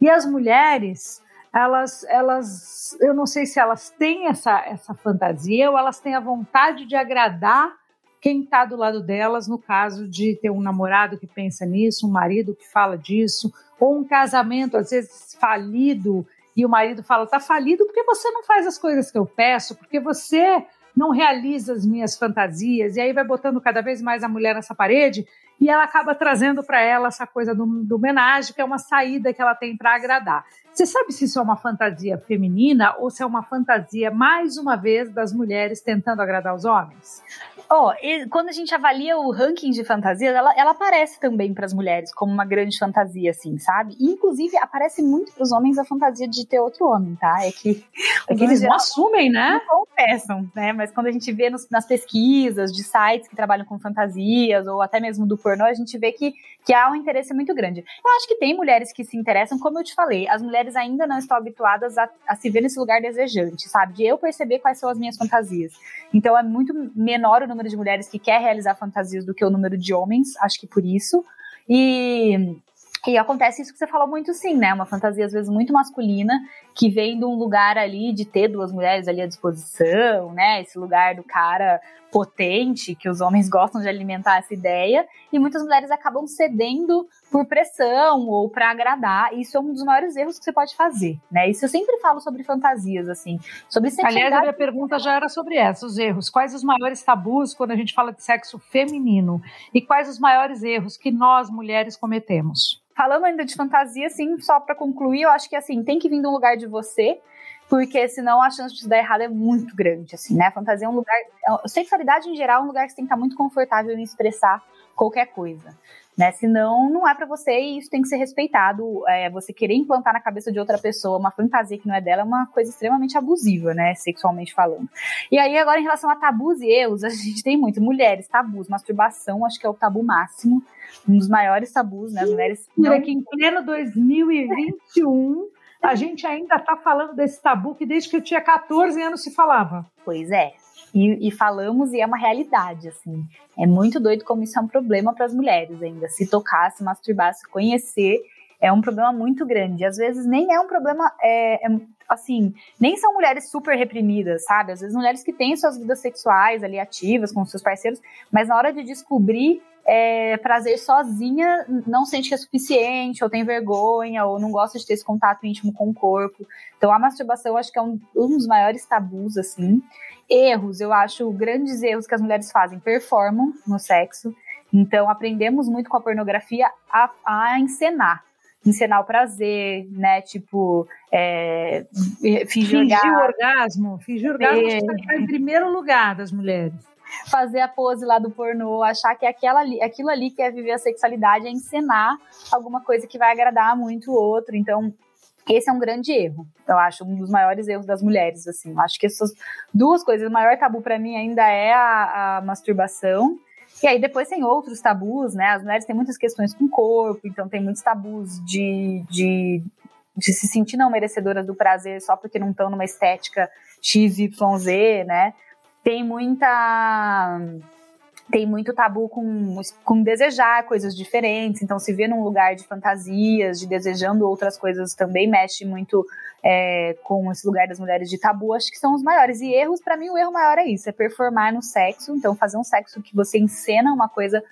E as mulheres, elas, elas, eu não sei se elas têm essa, essa fantasia ou elas têm a vontade de agradar quem está do lado delas, no caso de ter um namorado que pensa nisso, um marido que fala disso, ou um casamento, às vezes, falido, e o marido fala: tá falido porque você não faz as coisas que eu peço, porque você não realiza as minhas fantasias, e aí vai botando cada vez mais a mulher nessa parede, e ela acaba trazendo para ela essa coisa do, do homenagem, que é uma saída que ela tem para agradar. Você sabe se isso é uma fantasia feminina ou se é uma fantasia, mais uma vez, das mulheres tentando agradar os homens? Ó, quando a gente avalia o ranking de fantasias, ela, ela aparece também para as mulheres como uma grande fantasia, assim, sabe? E, inclusive, aparece muito para os homens a fantasia de ter outro homem, tá? É que, É que eles não assumem, né? não confessam, né? Mas quando a gente vê nos- nas pesquisas de sites que trabalham com fantasias, ou até mesmo do pornô, a gente vê que, que há um interesse muito grande. Eu acho que tem mulheres que se interessam, como eu te falei, as mulheres ainda não estão habituadas a, a se ver nesse lugar desejante, sabe? De eu perceber quais são as minhas fantasias. Então é muito menor o número de mulheres que quer realizar fantasias do que o número de homens, acho que por isso. E. E acontece isso que você falou muito sim, né? Uma fantasia às vezes muito masculina, que vem de um lugar ali de ter duas mulheres ali à disposição, né? Esse lugar do cara potente, que os homens gostam de alimentar essa ideia, e muitas mulheres acabam cedendo por pressão ou para agradar. Isso é um dos maiores erros que você pode fazer, né? Isso eu sempre falo sobre fantasias, assim, sobre Aliás, a sexualidade. minha pergunta já era sobre essa, os erros. Quais os maiores tabus quando a gente fala de sexo feminino? E quais os maiores erros que nós, mulheres, cometemos? Falando ainda de fantasia, assim, só para concluir, eu acho que assim, tem que vir de um lugar de você, porque senão a chance de dar errado é muito grande, assim, né? Fantasia é um lugar. a Sexualidade em geral é um lugar que você tem que estar muito confortável em expressar qualquer coisa. Né? Senão, não é para você e isso tem que ser respeitado. É, você querer implantar na cabeça de outra pessoa uma fantasia que não é dela é uma coisa extremamente abusiva, né? Sexualmente falando. E aí, agora, em relação a tabus e erros, a gente tem muito. Mulheres, tabus, masturbação, acho que é o tabu máximo. Um dos maiores tabus, né? As mulheres. Não... que em pleno 2021 a gente ainda está falando desse tabu que desde que eu tinha 14 anos se falava. Pois é. E, e, falamos e é uma realidade, assim. É muito doido como isso é um problema para as mulheres ainda. Se tocar, se masturbar, se conhecer, é um problema muito grande. Às vezes nem é um problema, é, é, assim, nem são mulheres super reprimidas, sabe? Às vezes mulheres que têm suas vidas sexuais ali ativas com seus parceiros, mas na hora de descobrir é, prazer sozinha não sente que é suficiente, ou tem vergonha, ou não gosta de ter esse contato íntimo com o corpo. Então a masturbação acho que é um, um dos maiores tabus, assim. Erros, eu acho grandes erros que as mulheres fazem, performam no sexo. Então, aprendemos muito com a pornografia a, a encenar. Encenar o prazer, né? Tipo, é, fingir, fingir orgasmo. Fingir orgasmo é. está em primeiro lugar das mulheres. Fazer a pose lá do pornô, achar que aquela ali, aquilo ali que é viver a sexualidade, é encenar alguma coisa que vai agradar muito o outro. Então, esse é um grande erro. Eu acho um dos maiores erros das mulheres, assim. Eu acho que essas duas coisas, o maior tabu para mim ainda é a, a, masturbação. E aí depois tem outros tabus, né? As mulheres têm muitas questões com o corpo, então tem muitos tabus de, de, de se sentir não merecedoras do prazer só porque não estão numa estética XYZ, né? Tem muita tem muito tabu com, com desejar coisas diferentes, então se vê num lugar de fantasias, de desejando outras coisas também mexe muito é, com esse lugar das mulheres de tabu, acho que são os maiores. E erros, para mim, o erro maior é isso: é performar no sexo, então fazer um sexo que você encena uma coisa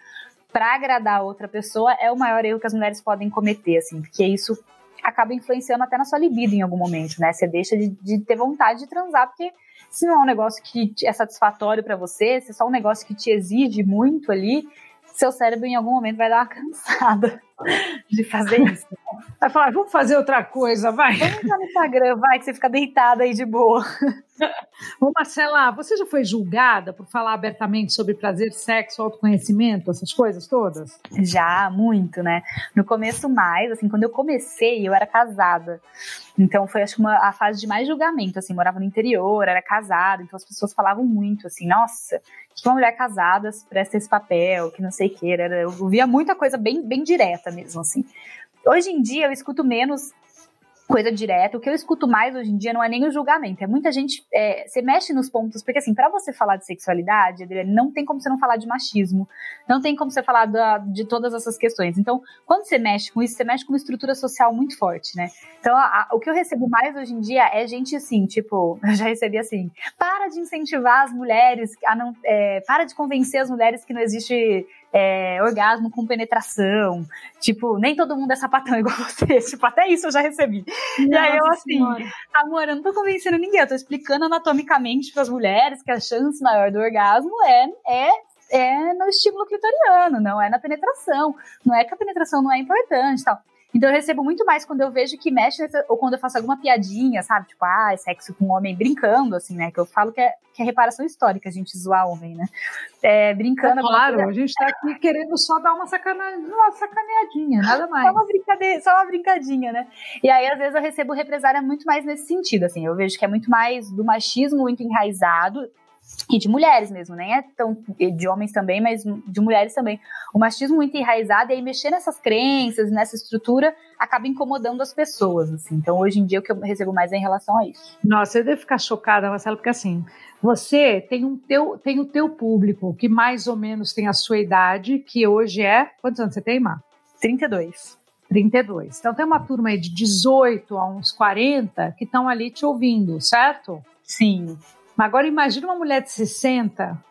para agradar a outra pessoa é o maior erro que as mulheres podem cometer, assim, porque isso acaba influenciando até na sua libido em algum momento, né? Você deixa de, de ter vontade de transar, porque se não é um negócio que é satisfatório para você, se é só um negócio que te exige muito ali, seu cérebro em algum momento vai dar uma cansada de fazer isso. Vai falar, vamos fazer outra coisa, vai. Vamos entrar no Instagram, vai, que você fica deitada aí de boa. Ô Marcela, você já foi julgada por falar abertamente sobre prazer, sexo, autoconhecimento, essas coisas todas? Já, muito, né? No começo mais, assim, quando eu comecei, eu era casada. Então foi, acho uma, a fase de mais julgamento, assim, morava no interior, era casada, então as pessoas falavam muito, assim, nossa, que uma mulher casada presta esse papel, que não sei o que, era, eu via muita coisa bem, bem direta mesmo, assim. Hoje em dia eu escuto menos coisa direta. O que eu escuto mais hoje em dia não é nem o julgamento, é muita gente. É, você mexe nos pontos, porque assim, para você falar de sexualidade, Adriane, não tem como você não falar de machismo, não tem como você falar da, de todas essas questões. Então, quando você mexe com isso, você mexe com uma estrutura social muito forte, né? Então, a, a, o que eu recebo mais hoje em dia é gente assim, tipo, eu já recebi assim: para de incentivar as mulheres a não. É, para de convencer as mulheres que não existe é, orgasmo com penetração. Tipo, nem todo mundo é sapatão igual você. Tipo, até isso eu já recebi. Nossa e aí eu assim, senhora. amor, eu não tô convencendo ninguém, eu tô explicando anatomicamente para as mulheres que a chance maior do orgasmo é, é é no estímulo clitoriano, não é na penetração. Não é que a penetração não é importante tal. Então eu recebo muito mais quando eu vejo que mexe, ou quando eu faço alguma piadinha, sabe? Tipo, ah, sexo com homem brincando, assim, né? Que eu falo que é, que é reparação histórica a gente zoar homem, né? É, brincando. É claro, a gente tá aqui querendo só dar uma, sacana, uma sacaneadinha, nada mais. Só uma, brincadeira, só uma brincadinha, né? E aí, às vezes, eu recebo represária muito mais nesse sentido, assim. Eu vejo que é muito mais do machismo muito enraizado e de mulheres mesmo, nem é tão de homens também, mas de mulheres também. O machismo muito enraizado e aí mexer nessas crenças, nessa estrutura, acaba incomodando as pessoas, assim. Então, hoje em dia, o que eu recebo mais é em relação a isso. Nossa, eu devo ficar chocada, Marcelo, porque assim, você tem, um teu, tem o teu público que mais ou menos tem a sua idade, que hoje é... Quantos anos você tem, Mar? 32. 32. Então, tem uma turma aí de 18 a uns 40 que estão ali te ouvindo, certo? Sim. Mas agora imagine uma mulher de 60,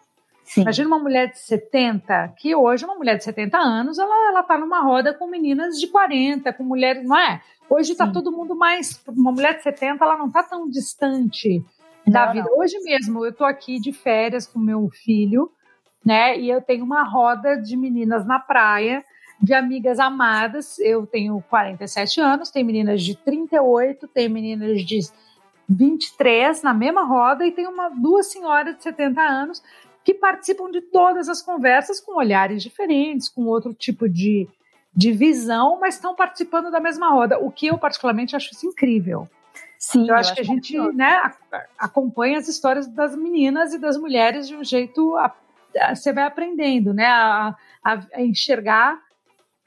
Sim. imagine uma mulher de 70, que hoje uma mulher de 70 anos, ela, ela tá numa roda com meninas de 40, com mulheres, não é? Hoje está todo mundo mais, uma mulher de 70, ela não está tão distante não, da vida. Não. Hoje mesmo, eu tô aqui de férias com meu filho, né? E eu tenho uma roda de meninas na praia, de amigas amadas. Eu tenho 47 anos, tem meninas de 38, tem meninas de 23 na mesma roda e tem uma, duas senhoras de 70 anos que participam de todas as conversas com olhares diferentes, com outro tipo de, de visão, mas estão participando da mesma roda, o que eu particularmente acho isso incrível. Sim, eu, eu acho que a gente né, acompanha as histórias das meninas e das mulheres de um jeito. A, a, você vai aprendendo né, a, a enxergar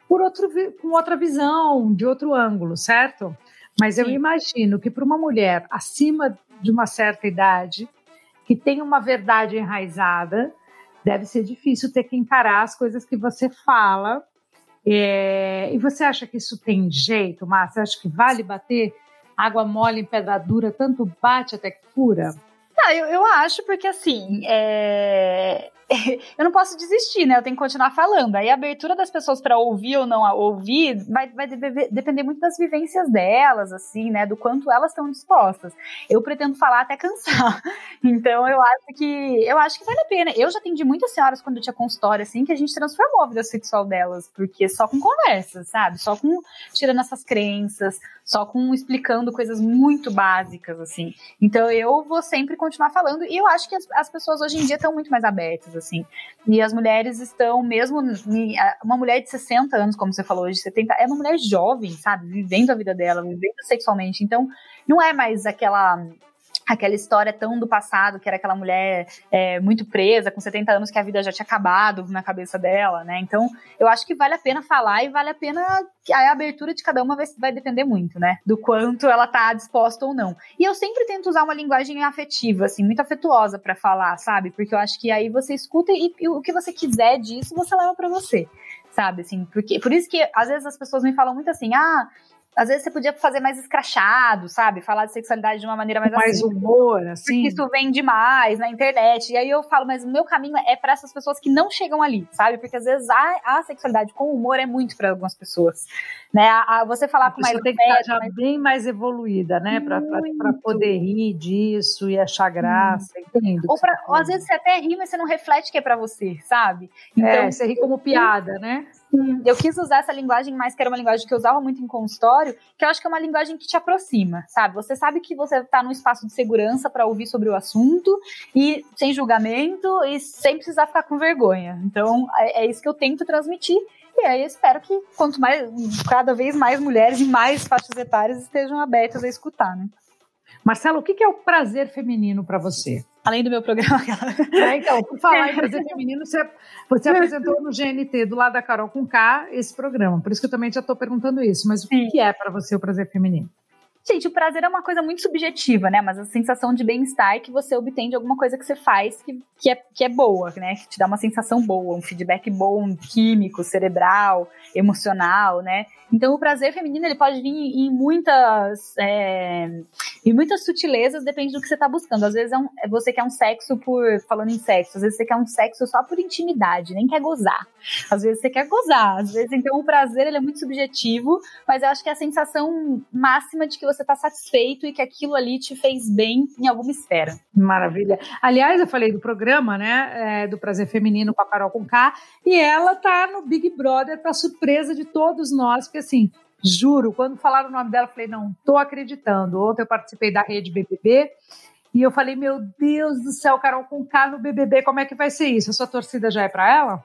por outro, com outra visão, de outro ângulo, certo? Mas Sim. eu imagino que para uma mulher acima de uma certa idade, que tem uma verdade enraizada, deve ser difícil ter que encarar as coisas que você fala. É, e você acha que isso tem jeito, Márcia? Você acha que vale bater água mole em pedra dura, tanto bate até que fura? Ah, eu, eu acho porque assim, é... eu não posso desistir, né? Eu tenho que continuar falando. Aí a abertura das pessoas para ouvir ou não ouvir vai, vai depender muito das vivências delas, assim, né? Do quanto elas estão dispostas. Eu pretendo falar até cansar. Então eu acho que eu acho que vale a pena. Eu já atendi muitas senhoras quando eu tinha consultório, assim, que a gente transformou a vida sexual delas, porque só com conversa, sabe? Só com tirando essas crenças, só com explicando coisas muito básicas, assim. Então eu vou sempre continuar falando e eu acho que as, as pessoas hoje em dia estão muito mais abertas, assim. E as mulheres estão, mesmo. Uma mulher de 60 anos, como você falou, de 70, é uma mulher jovem, sabe? Vivendo a vida dela, vivendo sexualmente. Então, não é mais aquela aquela história tão do passado, que era aquela mulher é, muito presa, com 70 anos, que a vida já tinha acabado na cabeça dela, né? Então, eu acho que vale a pena falar e vale a pena. A abertura de cada uma vai, vai depender muito, né? Do quanto ela tá disposta ou não. E eu sempre tento usar uma linguagem afetiva, assim, muito afetuosa para falar, sabe? Porque eu acho que aí você escuta e, e o que você quiser disso, você leva para você sabe? Assim, porque por isso que às vezes as pessoas me falam muito assim: ah, às vezes você podia fazer mais escrachado, sabe? Falar de sexualidade de uma maneira mais mais assim, humor, assim. Porque isso vem demais na internet. E aí eu falo, mas o meu caminho é para essas pessoas que não chegam ali, sabe? Porque às vezes a, a sexualidade com humor é muito para algumas pessoas, né? A, a você falar a com mais tem que estar já mais... bem mais evoluída, né? Para poder rir disso e achar graça, hum. entendo. Ou, pra, ou às vezes você até ri, mas você não reflete que é para você, sabe? Então, é, você ri como piada, né? Eu quis usar essa linguagem, mas que era uma linguagem que eu usava muito em consultório, que eu acho que é uma linguagem que te aproxima, sabe? Você sabe que você está num espaço de segurança para ouvir sobre o assunto e sem julgamento e sem precisar ficar com vergonha. Então, é, é isso que eu tento transmitir. E aí eu espero que quanto mais, cada vez mais mulheres em mais faixas etárias estejam abertas a escutar, né? Marcelo, o que é o prazer feminino para você? Além do meu programa. É, então, por falar em prazer feminino, você, você apresentou no GNT, do lado da Carol com K, esse programa. Por isso que eu também já estou perguntando isso. Mas o que é para você o prazer feminino? Gente, o prazer é uma coisa muito subjetiva, né? Mas a sensação de bem-estar que você obtém de alguma coisa que você faz que, que, é, que é boa, né? Que te dá uma sensação boa, um feedback bom, químico, cerebral, emocional, né? Então, o prazer feminino ele pode vir em muitas, é, em muitas sutilezas, depende do que você está buscando. Às vezes é um, é você quer um sexo por, falando em sexo, às vezes você quer um sexo só por intimidade, nem quer gozar. Às vezes você quer gozar, às vezes, então o prazer ele é muito subjetivo, mas eu acho que é a sensação máxima de que você está satisfeito e que aquilo ali te fez bem em alguma esfera. Maravilha. Aliás, eu falei do programa, né, é, do Prazer Feminino com a Carol Conká, e ela tá no Big Brother para surpresa de todos nós, porque assim, juro, quando falaram o nome dela, eu falei, não, tô acreditando. Ontem eu participei da rede BBB e eu falei, meu Deus do céu, Carol com K no BBB, como é que vai ser isso? A sua torcida já é para ela?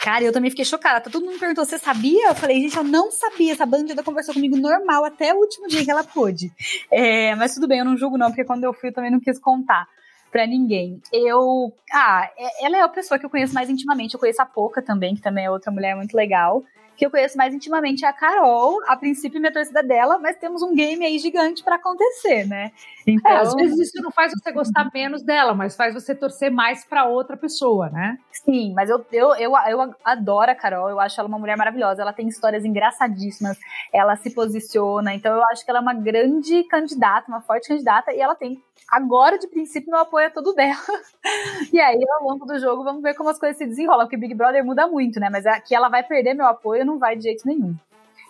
Cara, eu também fiquei chocada. Todo mundo me perguntou, você sabia? Eu falei, gente, eu não sabia. Essa bandida conversou comigo normal até o último dia que ela pôde. É, mas tudo bem, eu não julgo não, porque quando eu fui eu também não quis contar para ninguém. Eu. Ah, é, ela é a pessoa que eu conheço mais intimamente. Eu conheço a Poca também, que também é outra mulher muito legal que eu conheço mais intimamente é a Carol. A princípio, minha torcida dela, mas temos um game aí gigante para acontecer, né? Então, é, às vezes isso não faz você gostar menos dela, mas faz você torcer mais para outra pessoa, né? Sim, mas eu, eu, eu, eu adoro a Carol, eu acho ela uma mulher maravilhosa. Ela tem histórias engraçadíssimas, ela se posiciona, então eu acho que ela é uma grande candidata, uma forte candidata, e ela tem agora, de princípio, meu apoio é todo dela. e aí, ao longo do jogo, vamos ver como as coisas se desenrolam, porque Big Brother muda muito, né? Mas aqui ela vai perder meu apoio, não vai de jeito nenhum.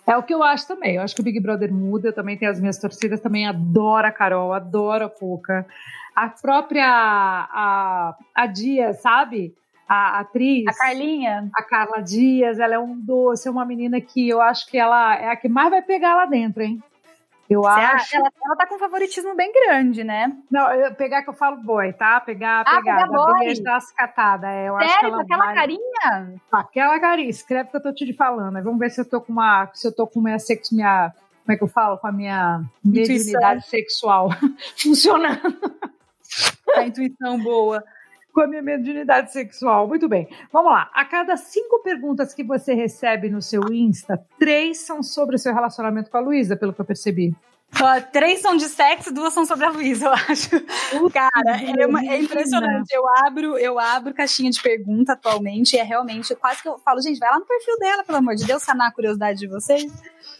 É o que eu acho também. Eu acho que o Big Brother muda. Eu também tenho as minhas torcidas, também adoro a Carol, adoro a Pouca. A própria a, a Dias, sabe? A atriz. A Carlinha. A Carla Dias, ela é um doce, é uma menina que eu acho que ela é a que mais vai pegar lá dentro, hein? Eu Você acho. Ela, ela tá com um favoritismo bem grande, né? Não, eu, pegar que eu falo boy, tá? Pegar, Ah, pegar. pegar boy. Beijo das catadas. É, eu acho que Sério, ela aquela vai- carinha? Aquela carinha. Escreve que eu tô te falando. Vamos ver se eu tô com uma. Se eu tô com minha sexo, minha. Como é que eu falo? Com a minha mediunidade sexual funcionando. A intuição boa. Com a minha mediunidade sexual. Muito bem. Vamos lá. A cada cinco perguntas que você recebe no seu Insta, três são sobre o seu relacionamento com a Luísa, pelo que eu percebi. Ó, três são de sexo, duas são sobre a Luísa, eu acho. Cara, é, uma- é impressionante. Eu abro, eu abro caixinha de pergunta atualmente e é realmente quase que eu falo, gente, vai lá no perfil dela, pelo amor de Deus, sanar a curiosidade de vocês.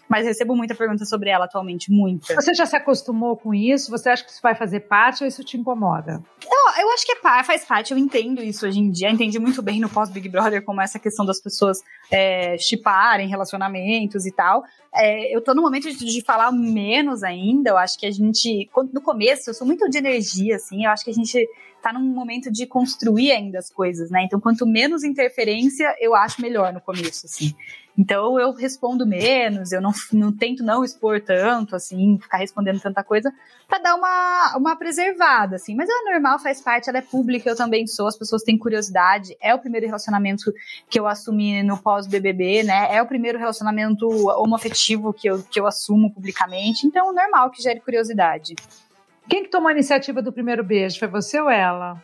Mas recebo muita pergunta sobre ela atualmente, muita. Você já se acostumou com isso? Você acha que isso vai fazer parte ou isso te incomoda? Ó, eu acho que é faz parte, eu entendo isso hoje em dia. Entendi muito bem no pós-Big Brother como essa questão das pessoas é, chiparem relacionamentos e tal. É, eu tô no momento de, de falar menos ainda. Eu acho que a gente. No começo, eu sou muito de energia, assim. Eu acho que a gente tá num momento de construir ainda as coisas, né? Então, quanto menos interferência, eu acho melhor no começo, assim. Então, eu respondo menos, eu não, não tento não expor tanto, assim, ficar respondendo tanta coisa pra dar uma, uma preservada, assim. Mas é normal, faz parte, ela é pública, eu também sou, as pessoas têm curiosidade. É o primeiro relacionamento que eu assumi no pós-BBB, né? É o primeiro relacionamento homoafetivo que eu, que eu assumo publicamente. Então, normal que gere curiosidade. Quem que tomou a iniciativa do primeiro beijo? Foi você ou ela?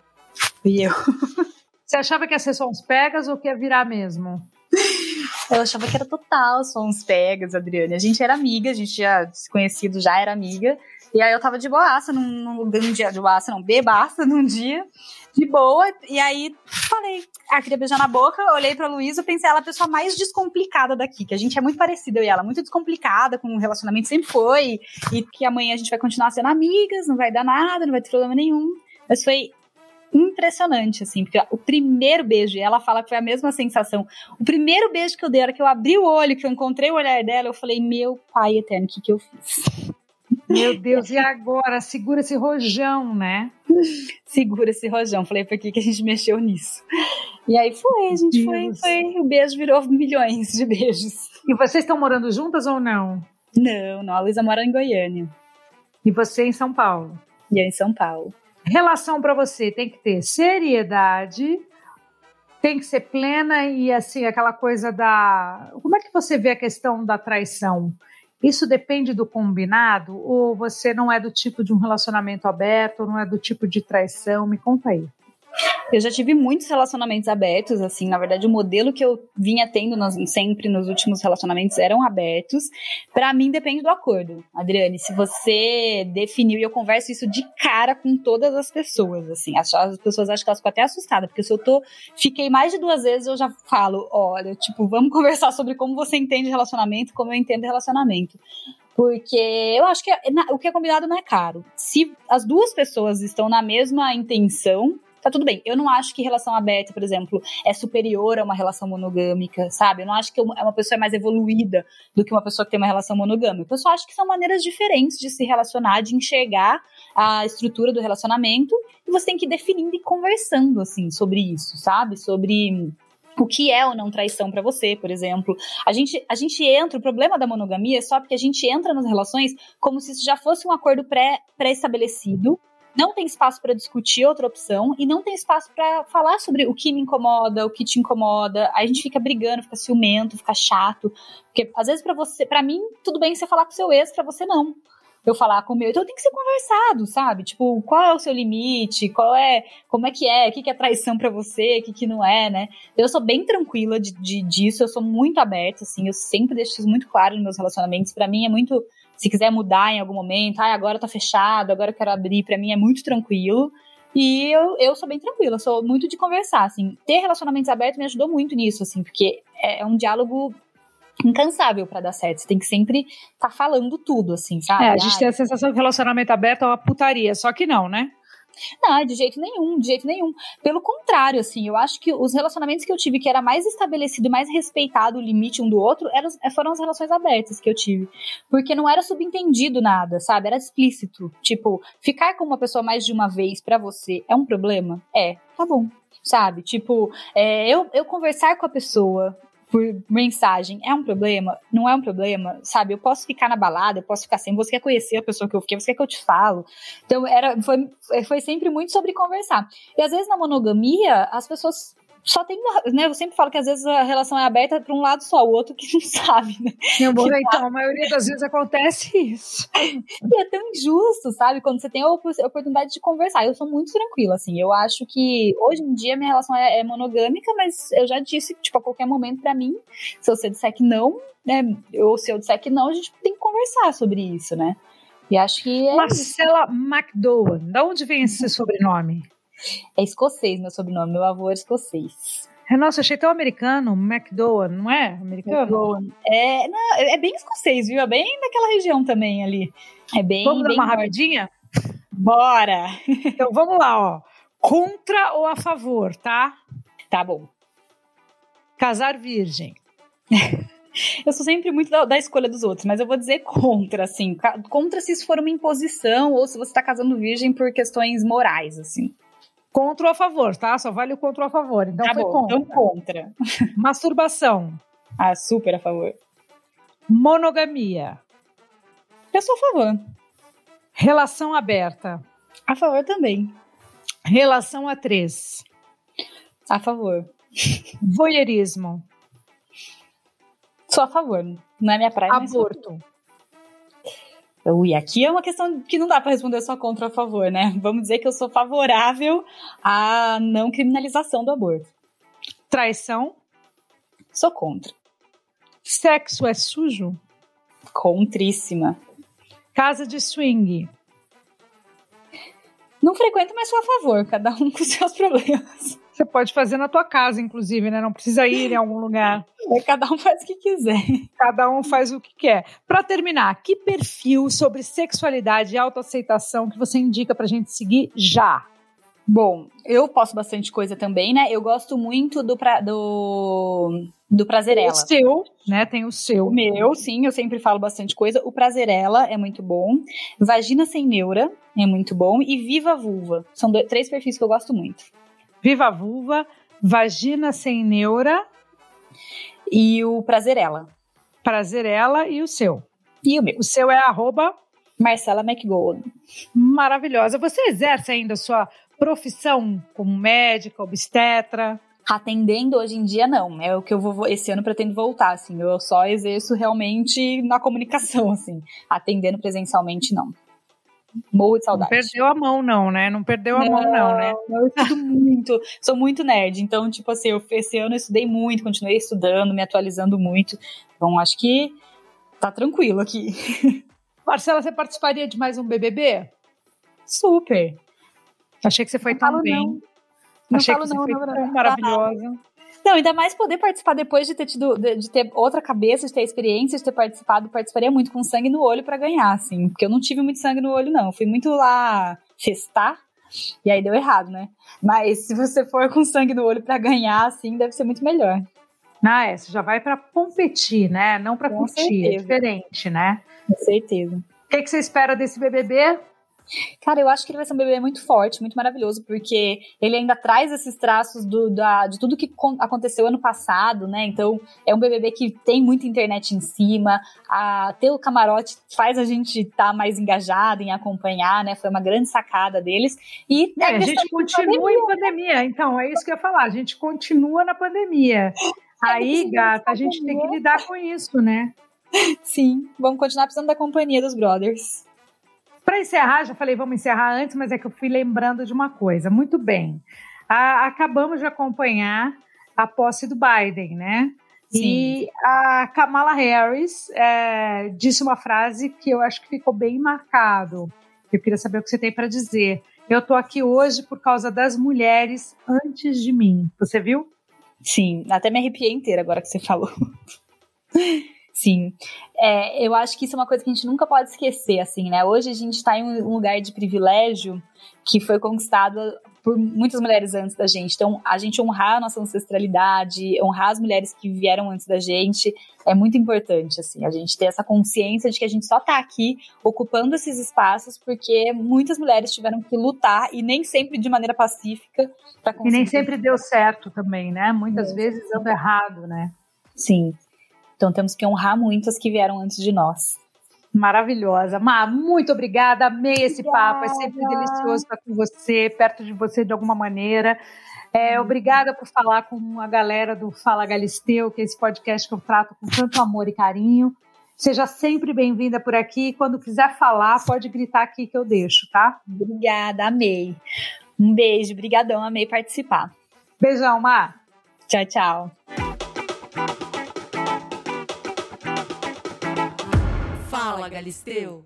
E eu. Você achava que ia ser só uns pegas ou que ia virar mesmo? Eu achava que era total, só uns pegas, Adriane. A gente era amiga, a gente já se conhecido, já era amiga. E aí eu tava de boaça num, num, num dia, de boaça, não, bebaça num dia, de boa. E aí falei, ah, queria beijar na boca, olhei pra Luísa, pensei, ela é a pessoa mais descomplicada daqui, que a gente é muito parecida, eu e ela, muito descomplicada, com o relacionamento sempre foi, e que amanhã a gente vai continuar sendo amigas, não vai dar nada, não vai ter problema nenhum. Mas foi impressionante, assim, porque o primeiro beijo, e ela fala que foi a mesma sensação. O primeiro beijo que eu dei, a hora que eu abri o olho, que eu encontrei o olhar dela, eu falei, meu pai eterno, o que, que eu fiz? Meu Deus, e agora? Segura esse rojão, né? Segura esse rojão. Falei, por que, que a gente mexeu nisso? E aí foi, a gente foi, Deus. foi, o beijo virou milhões de beijos. E vocês estão morando juntas ou não? Não, não, a Luísa mora em Goiânia, E você em São Paulo? e eu em São Paulo. Relação para você tem que ter seriedade, tem que ser plena e assim, aquela coisa da. Como é que você vê a questão da traição? Isso depende do combinado? Ou você não é do tipo de um relacionamento aberto, não é do tipo de traição? Me conta aí. Eu já tive muitos relacionamentos abertos, assim, na verdade o modelo que eu vinha tendo sempre nos últimos relacionamentos eram abertos. Pra mim depende do acordo, Adriane. Se você definiu, e eu converso isso de cara com todas as pessoas, assim, as, as pessoas acham que elas ficam até assustadas, porque se eu tô, fiquei mais de duas vezes, eu já falo, olha, tipo, vamos conversar sobre como você entende relacionamento, como eu entendo relacionamento. Porque eu acho que é- o que é combinado não é caro. Se as duas pessoas estão na mesma intenção, tá tudo bem. Eu não acho que relação aberta, por exemplo, é superior a uma relação monogâmica, sabe? Eu não acho que uma pessoa é mais evoluída do que uma pessoa que tem uma relação monogâmica. Eu só acho que são maneiras diferentes de se relacionar, de enxergar a estrutura do relacionamento, e você tem que ir definindo e conversando, assim, sobre isso, sabe? Sobre o que é ou não traição pra você, por exemplo. A gente, a gente entra, o problema da monogamia é só porque a gente entra nas relações como se isso já fosse um acordo pré- pré-estabelecido. Não tem espaço para discutir outra opção e não tem espaço para falar sobre o que me incomoda, o que te incomoda. Aí a gente fica brigando, fica ciumento, fica chato, porque às vezes para você, para mim, tudo bem você falar com seu ex, para você não. Eu falar com o meu, então tem que ser conversado, sabe? Tipo, qual é o seu limite? Qual é, como é que é? O que, é traição para você? O que, que não é, né? Eu sou bem tranquila de, de- disso, eu sou muito aberta, assim, eu sempre deixo isso muito claro nos meus relacionamentos. Para mim é muito, se quiser mudar em algum momento, ah, agora tá fechado, agora eu quero abrir, para mim é muito tranquilo. E eu, eu sou bem tranquila, sou muito de conversar, assim. Ter relacionamentos abertos me ajudou muito nisso, assim, porque é, é um diálogo incansável para dar certo. Você tem que sempre estar tá falando tudo, assim, sabe? É, a gente Ah, tem a sensação que relacionamento aberto é uma putaria, só que não, né? Não, de jeito nenhum, de jeito nenhum. Pelo contrário, assim, eu acho que os relacionamentos que eu tive que era mais estabelecido, mais respeitado o limite um do outro, eram, foram as relações abertas que eu tive. Porque não era subentendido nada, sabe? Era explícito. Tipo, ficar com uma pessoa mais de uma vez pra você é um problema? É, tá bom. Sabe? Tipo, é, eu, eu conversar com a pessoa por mensagem é um problema? Não é um problema? Sabe? Eu posso ficar na balada, eu posso ficar sem. Você quer conhecer a pessoa que eu fiquei, você quer que eu te falo. Então, era, foi, foi sempre muito sobre conversar. E às vezes na monogamia, as pessoas só tem uma, né? Eu sempre falo que às vezes a relação é aberta para um lado só, o outro que não sabe, né? Meu bom, então, a maioria das vezes acontece isso. E é tão injusto, sabe? Quando você tem a oportunidade de conversar. Eu sou muito tranquila, assim. Eu acho que hoje em dia minha relação é, é monogâmica, mas eu já disse, tipo, a qualquer momento para mim, se você disser que não, né? Ou se eu disser que não, a gente tem que conversar sobre isso, né? E acho que é. Marcela McDowell, de onde vem esse sobrenome? É escocês meu sobrenome, meu avô era escocês. Nossa, achei tão americano, McDowell, não é? Americano? McDowell. É, não, é bem escocês, viu? É bem daquela região também ali. É bem. Vamos bem dar uma norte. rapidinha? Bora! Então vamos lá, ó. Contra ou a favor, tá? Tá bom. Casar virgem. Eu sou sempre muito da, da, escolha dos outros, mas eu vou dizer contra, assim. Contra se isso for uma imposição ou se você tá casando virgem por questões morais, assim. Contra ou a favor, tá? Só vale o contra ou a favor. Então tá foi bom, contra. Então contra. Masturbação. Ah, super a favor. Monogamia. Eu sou a favor. Relação aberta. A favor também. Relação a três. A favor. Voyeurismo. Sou a favor. Não é minha praia. Aborto. Ui, aqui é uma questão que não dá para responder só contra ou a favor, né? Vamos dizer que eu sou favorável à não criminalização do aborto. Traição. Sou contra. Sexo é sujo? Contríssima. Casa de swing. Não frequento, mas sou a favor, cada um com seus problemas. Você pode fazer na tua casa, inclusive, né? Não precisa ir em algum lugar. Cada um faz o que quiser. Cada um faz o que quer. Para terminar, que perfil sobre sexualidade e autoaceitação que você indica pra gente seguir já? Bom, eu posto bastante coisa também, né? Eu gosto muito do, pra, do, do Prazerela. O seu, né? Tem o seu. O meu, sim, eu sempre falo bastante coisa. O Prazerela é muito bom. Vagina Sem Neura é muito bom. E Viva Vulva. São dois, três perfis que eu gosto muito. Viva Vulva, Vagina Sem Neura. E o Prazerela. Prazerela e o seu. E o meu. O seu é arroba Marcela McGowan. Maravilhosa. Você exerce ainda a sua profissão como médica, obstetra? Atendendo hoje em dia, não. É o que eu vou. Esse ano pretendo voltar, assim. Eu só exerço realmente na comunicação, assim. Atendendo presencialmente, não. Morro de saudade. Não perdeu a mão, não, né? Não perdeu a não, mão, não, né? Eu estudo muito. Sou muito nerd. Então, tipo assim, eu, esse ano eu estudei muito, continuei estudando, me atualizando muito. Então, acho que tá tranquilo aqui. Marcela, você participaria de mais um BBB? Super. Achei que você foi não tão bem. Não. Não Achei falo que você não, foi não, tão não. maravilhosa. Não, ainda mais poder participar depois de ter tido, de, de, ter outra cabeça, de ter experiência, de ter participado, participaria muito com sangue no olho para ganhar, assim, porque eu não tive muito sangue no olho, não. Fui muito lá festar, e aí deu errado, né? Mas se você for com sangue no olho para ganhar, assim, deve ser muito melhor. Ah, é, você já vai para competir, né? Não para curtir, certeza. é diferente, né? Com certeza. O que, que você espera desse BBB? Cara, eu acho que ele vai ser um bebê muito forte, muito maravilhoso, porque ele ainda traz esses traços do, da, de tudo que aconteceu ano passado, né? Então, é um BBB que tem muita internet em cima. A, ter o camarote faz a gente estar tá mais engajado em acompanhar, né? Foi uma grande sacada deles. E é, a gente continua pandemia. em pandemia, então, é isso que eu ia falar. A gente continua na pandemia. Aí, gata, a gente tem que lidar com isso, né? Sim, vamos continuar precisando da companhia dos brothers. Para encerrar, já falei, vamos encerrar antes, mas é que eu fui lembrando de uma coisa. Muito bem. A, acabamos de acompanhar a posse do Biden, né? Sim. E a Kamala Harris é, disse uma frase que eu acho que ficou bem marcado. Eu queria saber o que você tem para dizer. Eu estou aqui hoje por causa das mulheres antes de mim. Você viu? Sim, até me arrepiei inteira agora que você falou. Sim. É, eu acho que isso é uma coisa que a gente nunca pode esquecer, assim, né? Hoje a gente está em um lugar de privilégio que foi conquistado por muitas mulheres antes da gente. Então, a gente honrar a nossa ancestralidade, honrar as mulheres que vieram antes da gente, é muito importante, assim, a gente ter essa consciência de que a gente só está aqui ocupando esses espaços porque muitas mulheres tiveram que lutar e nem sempre de maneira pacífica para conseguir. E nem sempre deu certo também, né? Muitas é. vezes dando errado, né? Sim. Então temos que honrar muito as que vieram antes de nós. Maravilhosa. Má, muito obrigada. Amei esse obrigada. papo. É sempre delicioso estar com você, perto de você de alguma maneira. É, obrigada por falar com a galera do Fala Galisteu, que é esse podcast que eu trato com tanto amor e carinho. Seja sempre bem-vinda por aqui. Quando quiser falar, pode gritar aqui que eu deixo, tá? Obrigada, amei. Um beijo, brigadão, amei participar. Beijão, Mar. Tchau, tchau. Fala, Galisteu.